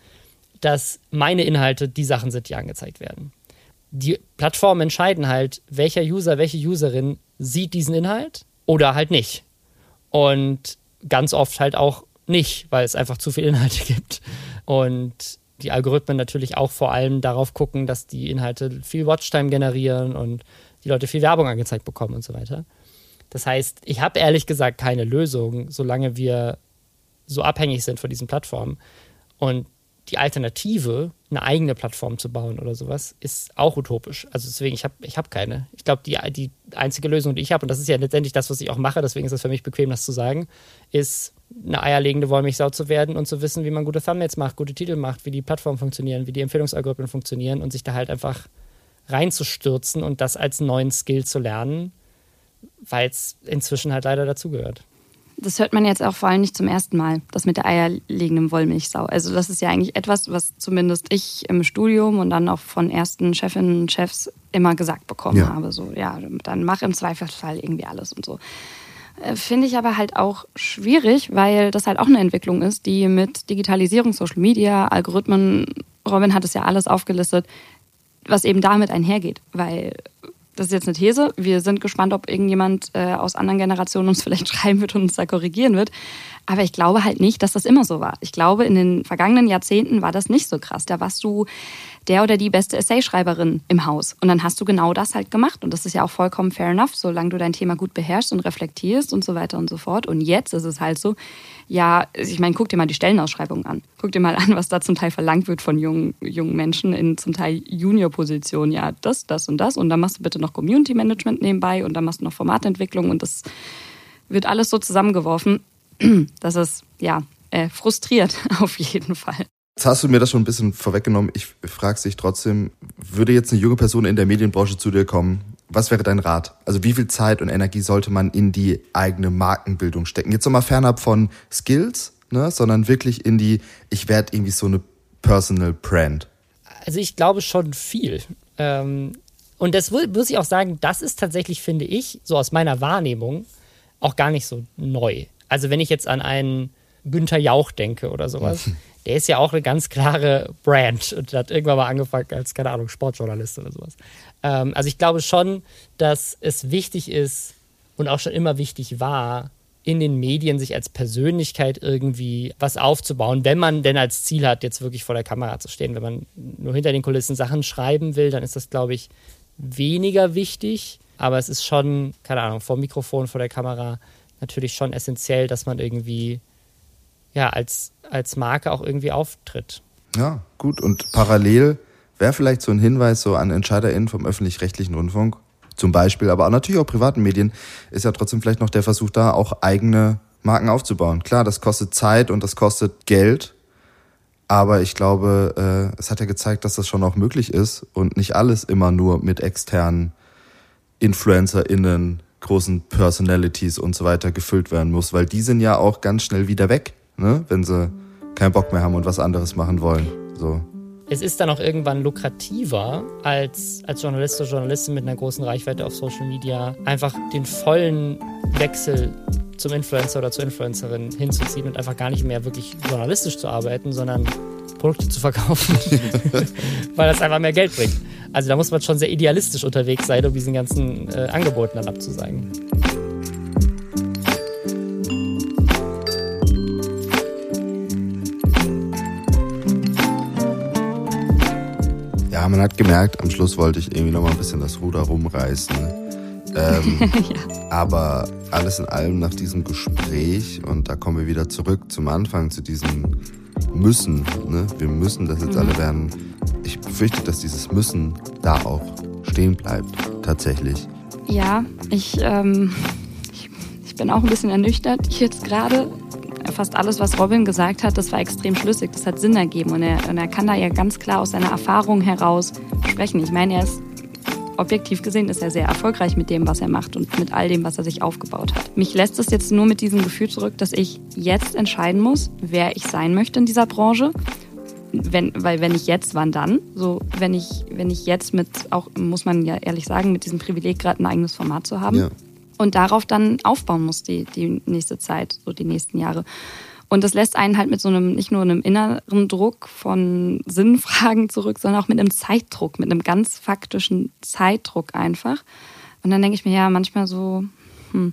dass meine Inhalte die Sachen sind, die angezeigt werden. Die Plattformen entscheiden halt, welcher User, welche Userin sieht diesen Inhalt oder halt nicht. Und ganz oft halt auch nicht, weil es einfach zu viele Inhalte <laughs> gibt. Und die Algorithmen natürlich auch vor allem darauf gucken, dass die Inhalte viel Watchtime generieren und die Leute viel Werbung angezeigt bekommen und so weiter. Das heißt, ich habe ehrlich gesagt keine Lösung, solange wir so abhängig sind von diesen Plattformen. Und die Alternative, eine eigene Plattform zu bauen oder sowas, ist auch utopisch. Also deswegen, ich habe ich hab keine. Ich glaube, die, die einzige Lösung, die ich habe, und das ist ja letztendlich das, was ich auch mache, deswegen ist es für mich bequem, das zu sagen, ist eine eierlegende Wollmilchsau zu werden und zu wissen, wie man gute Thumbnails macht, gute Titel macht, wie die Plattformen funktionieren, wie die Empfehlungsalgorithmen funktionieren und sich da halt einfach reinzustürzen und das als neuen Skill zu lernen, weil es inzwischen halt leider dazugehört das hört man jetzt auch vor allem nicht zum ersten Mal, das mit der eierlegenden Wollmilchsau. Also das ist ja eigentlich etwas, was zumindest ich im Studium und dann auch von ersten Chefinnen und Chefs immer gesagt bekommen ja. habe. So, ja, dann mach im Zweifelsfall irgendwie alles und so. Äh, finde ich aber halt auch schwierig, weil das halt auch eine Entwicklung ist, die mit Digitalisierung, Social Media, Algorithmen, Robin hat es ja alles aufgelistet, was eben damit einhergeht. Weil das ist jetzt eine These. Wir sind gespannt, ob irgendjemand äh, aus anderen Generationen uns <laughs> vielleicht schreiben wird und uns da korrigieren wird. Aber ich glaube halt nicht, dass das immer so war. Ich glaube, in den vergangenen Jahrzehnten war das nicht so krass. Da warst du der oder die beste Essayschreiberin im Haus. Und dann hast du genau das halt gemacht. Und das ist ja auch vollkommen fair enough, solange du dein Thema gut beherrschst und reflektierst und so weiter und so fort. Und jetzt ist es halt so, ja, ich meine, guck dir mal die Stellenausschreibungen an. Guck dir mal an, was da zum Teil verlangt wird von jungen, jungen Menschen in zum Teil Junior-Positionen. Ja, das, das und das. Und dann machst du bitte noch Community Management nebenbei und dann machst du noch Formatentwicklung und das wird alles so zusammengeworfen. <clears throat> Das ist, ja, äh, frustriert <laughs> auf jeden Fall. Jetzt hast du mir das schon ein bisschen vorweggenommen. Ich frage dich trotzdem, würde jetzt eine junge Person in der Medienbranche zu dir kommen? Was wäre dein Rat? Also wie viel Zeit und Energie sollte man in die eigene Markenbildung stecken? Jetzt nochmal fernab von Skills, ne, sondern wirklich in die, ich werde irgendwie so eine Personal Brand. Also ich glaube schon viel. Ähm, und das muss ich auch sagen, das ist tatsächlich, finde ich, so aus meiner Wahrnehmung, auch gar nicht so neu. Also wenn ich jetzt an einen Günther Jauch denke oder sowas, <laughs> der ist ja auch eine ganz klare Brand und hat irgendwann mal angefangen als, keine Ahnung, Sportjournalist oder sowas. Ähm, also ich glaube schon, dass es wichtig ist und auch schon immer wichtig war, in den Medien sich als Persönlichkeit irgendwie was aufzubauen, wenn man denn als Ziel hat, jetzt wirklich vor der Kamera zu stehen. Wenn man nur hinter den Kulissen Sachen schreiben will, dann ist das, glaube ich, weniger wichtig. Aber es ist schon, keine Ahnung, vor dem Mikrofon, vor der Kamera natürlich schon essentiell, dass man irgendwie ja, als, als Marke auch irgendwie auftritt. Ja, gut. Und parallel wäre vielleicht so ein Hinweis so an EntscheiderInnen vom öffentlich-rechtlichen Rundfunk, zum Beispiel, aber natürlich auch privaten Medien, ist ja trotzdem vielleicht noch der Versuch da, auch eigene Marken aufzubauen. Klar, das kostet Zeit und das kostet Geld, aber ich glaube, äh, es hat ja gezeigt, dass das schon auch möglich ist und nicht alles immer nur mit externen InfluencerInnen großen Personalities und so weiter gefüllt werden muss, weil die sind ja auch ganz schnell wieder weg, ne? wenn sie keinen Bock mehr haben und was anderes machen wollen. So. Es ist dann auch irgendwann lukrativer, als, als Journalist oder Journalistin mit einer großen Reichweite auf Social Media einfach den vollen Wechsel zum Influencer oder zur Influencerin hinzuziehen und einfach gar nicht mehr wirklich journalistisch zu arbeiten, sondern Produkte zu verkaufen, <laughs> weil das einfach mehr Geld bringt. Also da muss man schon sehr idealistisch unterwegs sein, um diesen ganzen äh, Angeboten dann abzusagen. Ja, man hat gemerkt, am Schluss wollte ich irgendwie noch mal ein bisschen das Ruder rumreißen. Ähm, <laughs> ja. Aber alles in allem nach diesem Gespräch, und da kommen wir wieder zurück zum Anfang, zu diesem Müssen. Ne? Wir müssen das jetzt mhm. alle werden. Ich befürchte, dass dieses Müssen da auch stehen bleibt, tatsächlich. Ja, ich, ähm, ich, ich bin auch ein bisschen ernüchtert jetzt gerade. Fast alles, was Robin gesagt hat, das war extrem schlüssig, das hat Sinn ergeben und er, und er kann da ja ganz klar aus seiner Erfahrung heraus sprechen. Ich meine, er ist objektiv gesehen ist er sehr erfolgreich mit dem, was er macht und mit all dem, was er sich aufgebaut hat. Mich lässt es jetzt nur mit diesem Gefühl zurück, dass ich jetzt entscheiden muss, wer ich sein möchte in dieser Branche. Wenn, weil wenn ich jetzt, wann dann? So, wenn ich, wenn ich jetzt mit, auch muss man ja ehrlich sagen, mit diesem Privileg gerade ein eigenes Format zu haben. Ja. Und darauf dann aufbauen muss die, die nächste Zeit, so die nächsten Jahre. Und das lässt einen halt mit so einem, nicht nur einem inneren Druck von Sinnfragen zurück, sondern auch mit einem Zeitdruck, mit einem ganz faktischen Zeitdruck einfach. Und dann denke ich mir ja manchmal so, hm,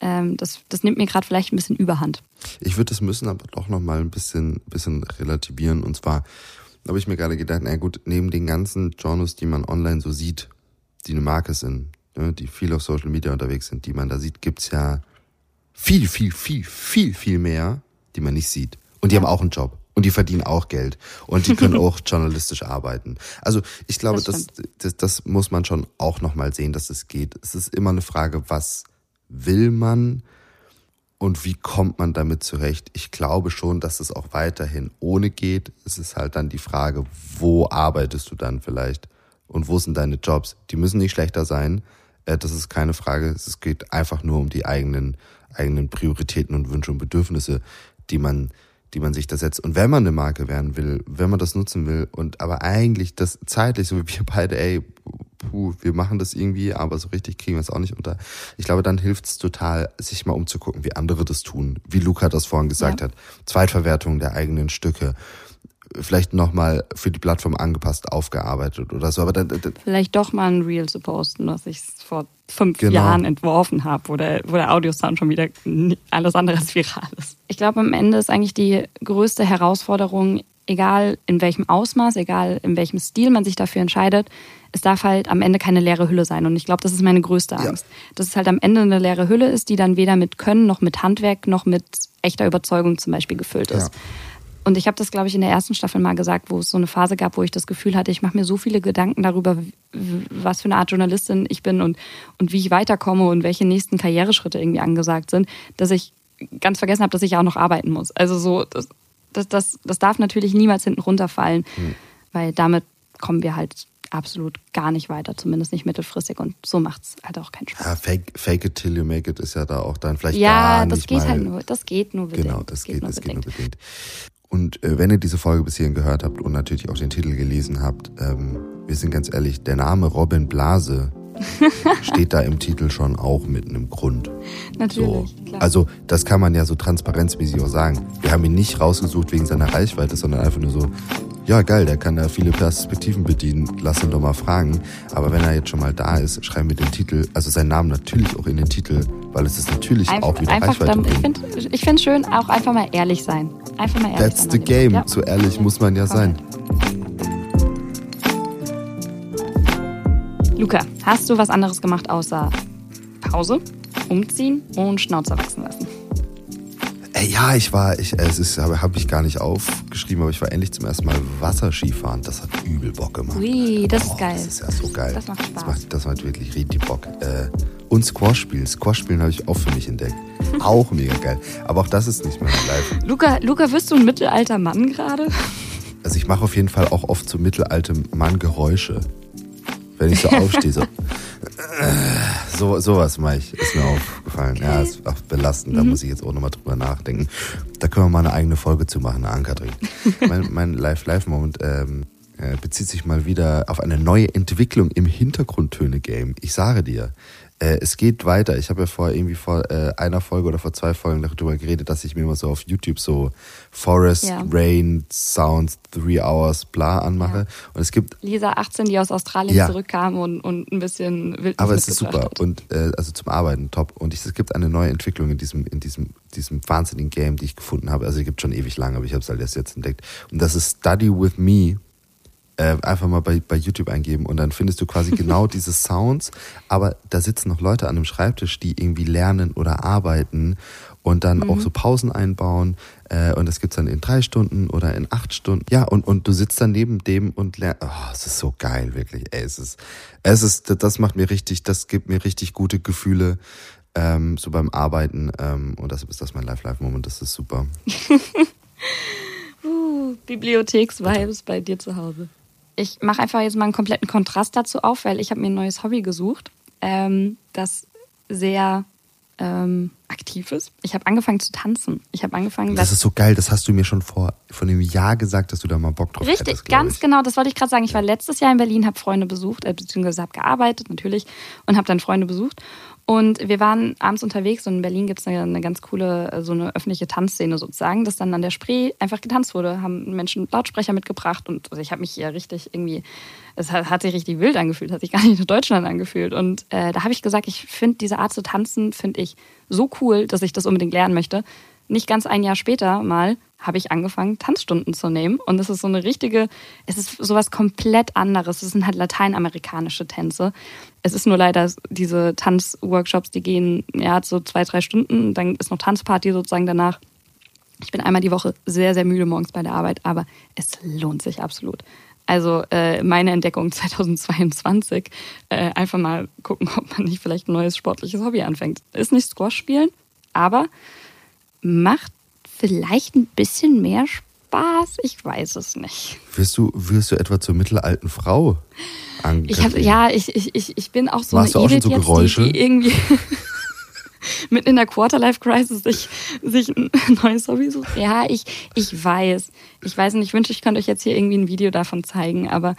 ähm, das, das nimmt mir gerade vielleicht ein bisschen Überhand. Ich würde das müssen aber doch nochmal ein bisschen, bisschen relativieren. Und zwar habe ich mir gerade gedacht, na gut, neben den ganzen Genres, die man online so sieht, die eine Marke sind, die viel auf Social Media unterwegs sind, die man da sieht, gibt's ja viel, viel, viel, viel, viel mehr, die man nicht sieht. Und die haben auch einen Job. Und die verdienen auch Geld. Und die können <laughs> auch journalistisch arbeiten. Also ich glaube, das, das, das, das muss man schon auch nochmal sehen, dass es geht. Es ist immer eine Frage, was will man und wie kommt man damit zurecht? Ich glaube schon, dass es auch weiterhin ohne geht. Es ist halt dann die Frage, wo arbeitest du dann vielleicht? Und wo sind deine Jobs? Die müssen nicht schlechter sein. Äh, das ist keine Frage. Es geht einfach nur um die eigenen, eigenen Prioritäten und Wünsche und Bedürfnisse die man, die man sich da setzt. Und wenn man eine Marke werden will, wenn man das nutzen will und aber eigentlich das zeitlich, so wie wir beide, ey, puh, wir machen das irgendwie, aber so richtig kriegen wir es auch nicht unter. Ich glaube, dann hilft es total, sich mal umzugucken, wie andere das tun, wie Luca das vorhin gesagt ja. hat. Zweitverwertung der eigenen Stücke vielleicht nochmal für die Plattform angepasst aufgearbeitet oder so. Aber dann, dann vielleicht doch mal ein Reel zu posten, was ich vor fünf genau. Jahren entworfen habe, wo der, wo der Audiosound schon wieder alles andere als viral ist. Ich glaube, am Ende ist eigentlich die größte Herausforderung, egal in welchem Ausmaß, egal in welchem Stil man sich dafür entscheidet, es darf halt am Ende keine leere Hülle sein. Und ich glaube, das ist meine größte Angst. Ja. Dass es halt am Ende eine leere Hülle ist, die dann weder mit Können noch mit Handwerk noch mit echter Überzeugung zum Beispiel gefüllt ist. Ja. Und ich habe das, glaube ich, in der ersten Staffel mal gesagt, wo es so eine Phase gab, wo ich das Gefühl hatte, ich mache mir so viele Gedanken darüber, was für eine Art Journalistin ich bin und, und wie ich weiterkomme und welche nächsten Karriereschritte irgendwie angesagt sind, dass ich ganz vergessen habe, dass ich auch noch arbeiten muss. Also so, das, das, das, das darf natürlich niemals hinten runterfallen, mhm. weil damit kommen wir halt absolut gar nicht weiter, zumindest nicht mittelfristig und so macht es halt auch keinen Spaß. Ja, fake, fake it till you make it ist ja da auch dann vielleicht ja, gar nicht das geht mal, halt nur, das geht nur bedingt. Genau, das, das geht, geht, das bedingt. geht nur bedingt. Und äh, wenn ihr diese Folge bis hierhin gehört habt und natürlich auch den Titel gelesen habt, ähm, wir sind ganz ehrlich, der Name Robin Blase <laughs> steht da im Titel schon auch mit einem Grund. Natürlich. So. Also das kann man ja so transparenzmäßig auch sagen. Wir haben ihn nicht rausgesucht wegen seiner Reichweite, sondern einfach nur so, ja geil, der kann da viele Perspektiven bedienen, lass ihn doch mal fragen. Aber wenn er jetzt schon mal da ist, schreiben wir den Titel, also seinen Namen natürlich auch in den Titel, weil es ist natürlich Einf auch wieder einfach Reichweite. Dann, ich finde ich find schön, auch einfach mal ehrlich sein. Einfach mal ehrlich That's sein. That's the game. Ja. So ehrlich muss man ja sein. Luca, hast du was anderes gemacht außer Pause, umziehen und Schnauze wachsen lassen? Ey, ja, ich war, ich, es ist, habe hab ich gar nicht aufgeschrieben, aber ich war endlich zum ersten Mal Wasserskifahren. Das hat übel Bock gemacht. Ui, das oh, ist geil. Das ist ja so geil. Das macht Spaß. Das macht, das macht wirklich richtig Bock. Äh, und Squash spielen. Squash spielen habe ich auch für mich entdeckt. <laughs> auch mega geil. Aber auch das ist nicht mehr live. Luca, Luca, wirst du ein mittelalter Mann gerade? Also ich mache auf jeden Fall auch oft so mittelaltem Mann Geräusche. Wenn ich so <laughs> aufstehe, so. <laughs> so, sowas mache ich, ist mir aufgefallen. Okay. Ja, ist auch belastend, da mhm. muss ich jetzt auch nochmal drüber nachdenken. Da können wir mal eine eigene Folge zu machen, Ankatrin. <laughs> mein mein Live-Live-Moment ähm, äh, bezieht sich mal wieder auf eine neue Entwicklung im Hintergrundtöne-Game. Ich sage dir, äh, es geht weiter. Ich habe ja vor irgendwie vor äh, einer Folge oder vor zwei Folgen darüber geredet, dass ich mir mal so auf YouTube so Forest, ja. Rain, Sounds, Three Hours, bla anmache. Ja. Und es gibt Lisa 18, die aus Australien ja. zurückkam und, und ein bisschen Wildnis Aber es ist super hat. und äh, also zum Arbeiten top. Und ich, es gibt eine neue Entwicklung in diesem in diesem diesem wahnsinnigen Game, die ich gefunden habe. Also es gibt schon ewig lang, aber ich habe es halt erst jetzt entdeckt. Und das ist Study with Me äh, einfach mal bei, bei YouTube eingeben und dann findest du quasi <laughs> genau diese Sounds, aber da sitzen noch Leute an einem Schreibtisch, die irgendwie lernen oder arbeiten und dann mhm. auch so Pausen einbauen äh, und das gibt's dann in drei Stunden oder in acht Stunden. Ja, und, und du sitzt dann neben dem und lernst. Oh, es ist so geil, wirklich. Ey, es ist, es ist, das macht mir richtig, das gibt mir richtig gute Gefühle. Ähm, so beim Arbeiten ähm, und das ist das mein Live-Live-Moment, das ist super. <laughs> uh, Bibliotheks-Vibes bei dir zu Hause ich mache einfach jetzt mal einen kompletten Kontrast dazu auf, weil ich habe mir ein neues Hobby gesucht, ähm, das sehr ähm, aktiv ist. Ich habe angefangen zu tanzen. Ich habe angefangen. Das ist so geil. Das hast du mir schon vor von einem Jahr gesagt, dass du da mal Bock drauf hast. Richtig, hättest, ganz ich. genau. Das wollte ich gerade sagen. Ich war letztes Jahr in Berlin, habe Freunde besucht, äh, beziehungsweise habe gearbeitet natürlich und habe dann Freunde besucht. Und wir waren abends unterwegs und in Berlin gibt es eine, eine, ganz coole, äh, so eine öffentliche Tanzszene sozusagen, dass dann an der Spree einfach getanzt wurde, haben Menschen Lautsprecher mitgebracht und also ich habe mich hier richtig irgendwie, es hat, hat, sich richtig wild angefühlt, hat sich gar nicht in Deutschland angefühlt. Und äh, da habe ich gesagt, ich finde diese Art zu tanzen, finde ich so cool, dass ich das unbedingt lernen möchte. Nicht ganz ein Jahr später mal habe ich angefangen, Tanzstunden zu nehmen. Und es ist so eine richtige, es ist sowas komplett anderes. Es sind halt lateinamerikanische Tänze. Es ist nur leider diese Tanzworkshops, die gehen ja so zwei, drei Stunden. Dann ist noch Tanzparty sozusagen danach. Ich bin einmal die Woche sehr, sehr müde morgens bei der Arbeit, aber es lohnt sich absolut. Also äh, meine Entdeckung <laughs> 2022, äh, einfach mal gucken, ob man nicht vielleicht ein neues sportliches Hobby anfängt. Ist nicht Squash spielen, aber macht vielleicht ein bisschen mehr Spaß. Ich weiß es nicht. Wirst du, wirst du etwa zur mittelalten Frau? Ich hab, ja, ich, ich, ich bin auch so Warst eine Edith so jetzt, Geräusche? Die, die irgendwie <laughs> mitten in der Quarterlife-Crisis sich, sich ein <laughs> neues Hobby sucht. Ja, ich, ich weiß. Ich weiß und ich wünsche, ich könnte euch jetzt hier irgendwie ein Video davon zeigen. Aber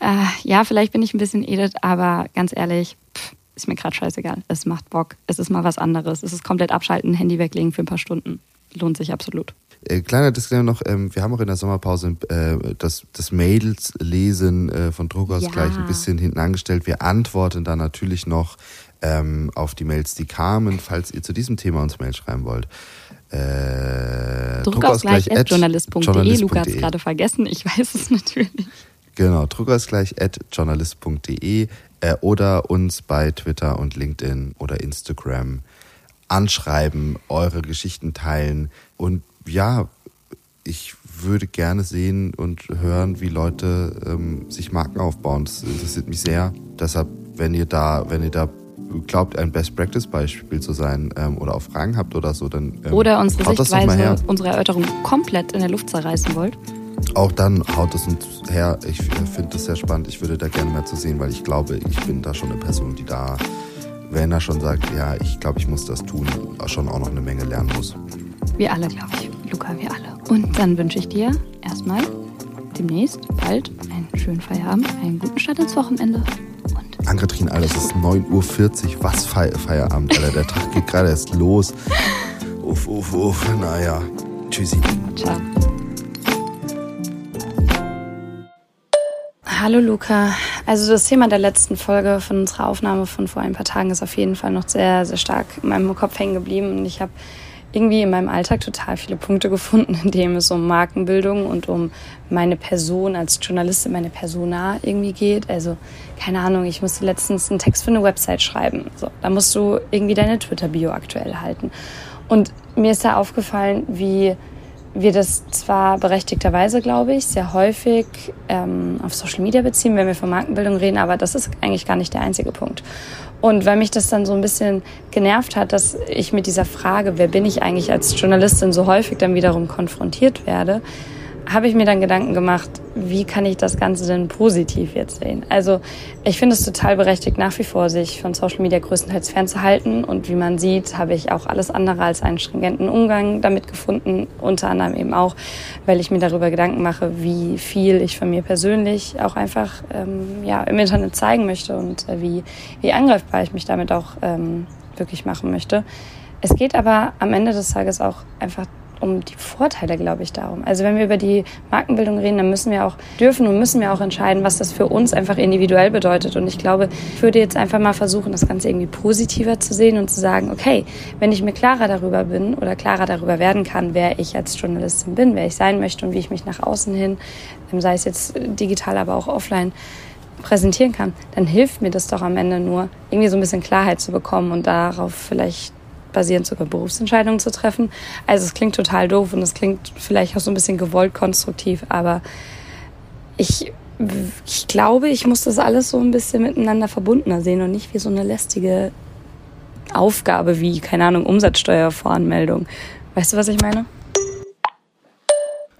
äh, ja, vielleicht bin ich ein bisschen Edith, aber ganz ehrlich, pff, ist mir gerade scheißegal. Es macht Bock. Es ist mal was anderes. Es ist komplett abschalten, Handy weglegen für ein paar Stunden lohnt sich absolut. Äh, kleiner Disclaimer noch, ähm, wir haben auch in der Sommerpause äh, das, das Mails lesen äh, von Druckausgleich ja. ein bisschen hinten angestellt. Wir antworten da natürlich noch ähm, auf die Mails, die kamen, falls ihr zu diesem Thema uns Mail schreiben wollt. Äh, Druckausgleich.journalist.de. Luca hat es gerade vergessen, ich weiß es <laughs> natürlich. Genau, druckausgleich.journalist.de äh, oder uns bei Twitter und LinkedIn oder Instagram anschreiben, eure Geschichten teilen. Und ja, ich würde gerne sehen und hören, wie Leute ähm, sich Marken aufbauen. Das interessiert mich sehr. Deshalb, wenn ihr da, wenn ihr da glaubt, ein Best Practice Beispiel zu sein ähm, oder auch Fragen habt oder so, dann ähm, oder unsere Sichtweise, unsere Erörterung komplett in der Luft zerreißen wollt. Auch dann haut es uns her. Ich finde das sehr spannend. Ich würde da gerne mehr zu sehen, weil ich glaube, ich bin da schon eine Person, die da wenn er schon sagt, ja, ich glaube, ich muss das tun, schon auch noch eine Menge lernen muss. Wir alle, glaube ich. Luca, wir alle. Und dann wünsche ich dir erstmal demnächst bald einen schönen Feierabend, einen guten Start ins Wochenende. Und Angretrin, Alter, es ist 9.40 Uhr. Was Fe Feierabend, Alter? Der Tag geht gerade erst los. <laughs> Uff, uff, uff. Naja. Tschüssi. Ciao. Hallo Luca. Also das Thema der letzten Folge von unserer Aufnahme von vor ein paar Tagen ist auf jeden Fall noch sehr, sehr stark in meinem Kopf hängen geblieben. Und ich habe irgendwie in meinem Alltag total viele Punkte gefunden, in denen es um Markenbildung und um meine Person als Journalistin, meine Persona irgendwie geht. Also keine Ahnung, ich musste letztens einen Text für eine Website schreiben. So, da musst du irgendwie deine Twitter-Bio aktuell halten. Und mir ist da aufgefallen, wie wir das zwar berechtigterweise, glaube ich, sehr häufig ähm, auf Social Media beziehen, wenn wir von Markenbildung reden, aber das ist eigentlich gar nicht der einzige Punkt. Und weil mich das dann so ein bisschen genervt hat, dass ich mit dieser Frage, wer bin ich eigentlich als Journalistin, so häufig dann wiederum konfrontiert werde, habe ich mir dann Gedanken gemacht, wie kann ich das Ganze denn positiv jetzt sehen? Also ich finde es total berechtigt, nach wie vor sich von Social Media größtenteils fernzuhalten. Und wie man sieht, habe ich auch alles andere als einen stringenten Umgang damit gefunden. Unter anderem eben auch, weil ich mir darüber Gedanken mache, wie viel ich von mir persönlich auch einfach ähm, ja, im Internet zeigen möchte und äh, wie, wie angreifbar ich mich damit auch ähm, wirklich machen möchte. Es geht aber am Ende des Tages auch einfach um die Vorteile, glaube ich, darum. Also wenn wir über die Markenbildung reden, dann müssen wir auch, dürfen und müssen wir auch entscheiden, was das für uns einfach individuell bedeutet. Und ich glaube, ich würde jetzt einfach mal versuchen, das Ganze irgendwie positiver zu sehen und zu sagen, okay, wenn ich mir klarer darüber bin oder klarer darüber werden kann, wer ich als Journalistin bin, wer ich sein möchte und wie ich mich nach außen hin, sei es jetzt digital, aber auch offline, präsentieren kann, dann hilft mir das doch am Ende nur, irgendwie so ein bisschen Klarheit zu bekommen und darauf vielleicht basierend sogar Berufsentscheidungen zu treffen. Also es klingt total doof und es klingt vielleicht auch so ein bisschen gewollt konstruktiv, aber ich, ich glaube, ich muss das alles so ein bisschen miteinander verbundener sehen und nicht wie so eine lästige Aufgabe wie, keine Ahnung, Umsatzsteuervoranmeldung. Weißt du, was ich meine?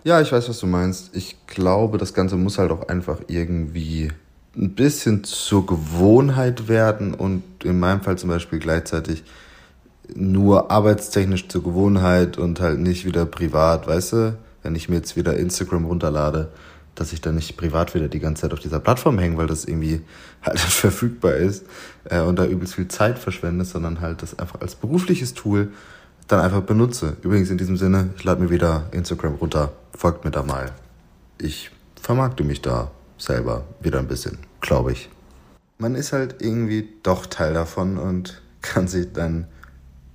Ja, ich weiß, was du meinst. Ich glaube, das Ganze muss halt auch einfach irgendwie ein bisschen zur Gewohnheit werden und in meinem Fall zum Beispiel gleichzeitig nur arbeitstechnisch zur Gewohnheit und halt nicht wieder privat, weißt du? Wenn ich mir jetzt wieder Instagram runterlade, dass ich dann nicht privat wieder die ganze Zeit auf dieser Plattform hänge, weil das irgendwie halt <laughs> verfügbar ist äh, und da übelst viel Zeit verschwende, sondern halt das einfach als berufliches Tool dann einfach benutze. Übrigens in diesem Sinne, ich lade mir wieder Instagram runter, folgt mir da mal. Ich vermarkte mich da selber wieder ein bisschen, glaube ich. Man ist halt irgendwie doch Teil davon und <laughs> kann sich dann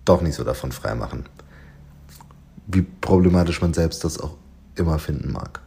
doch nicht so davon freimachen. Wie problematisch man selbst das auch immer finden mag.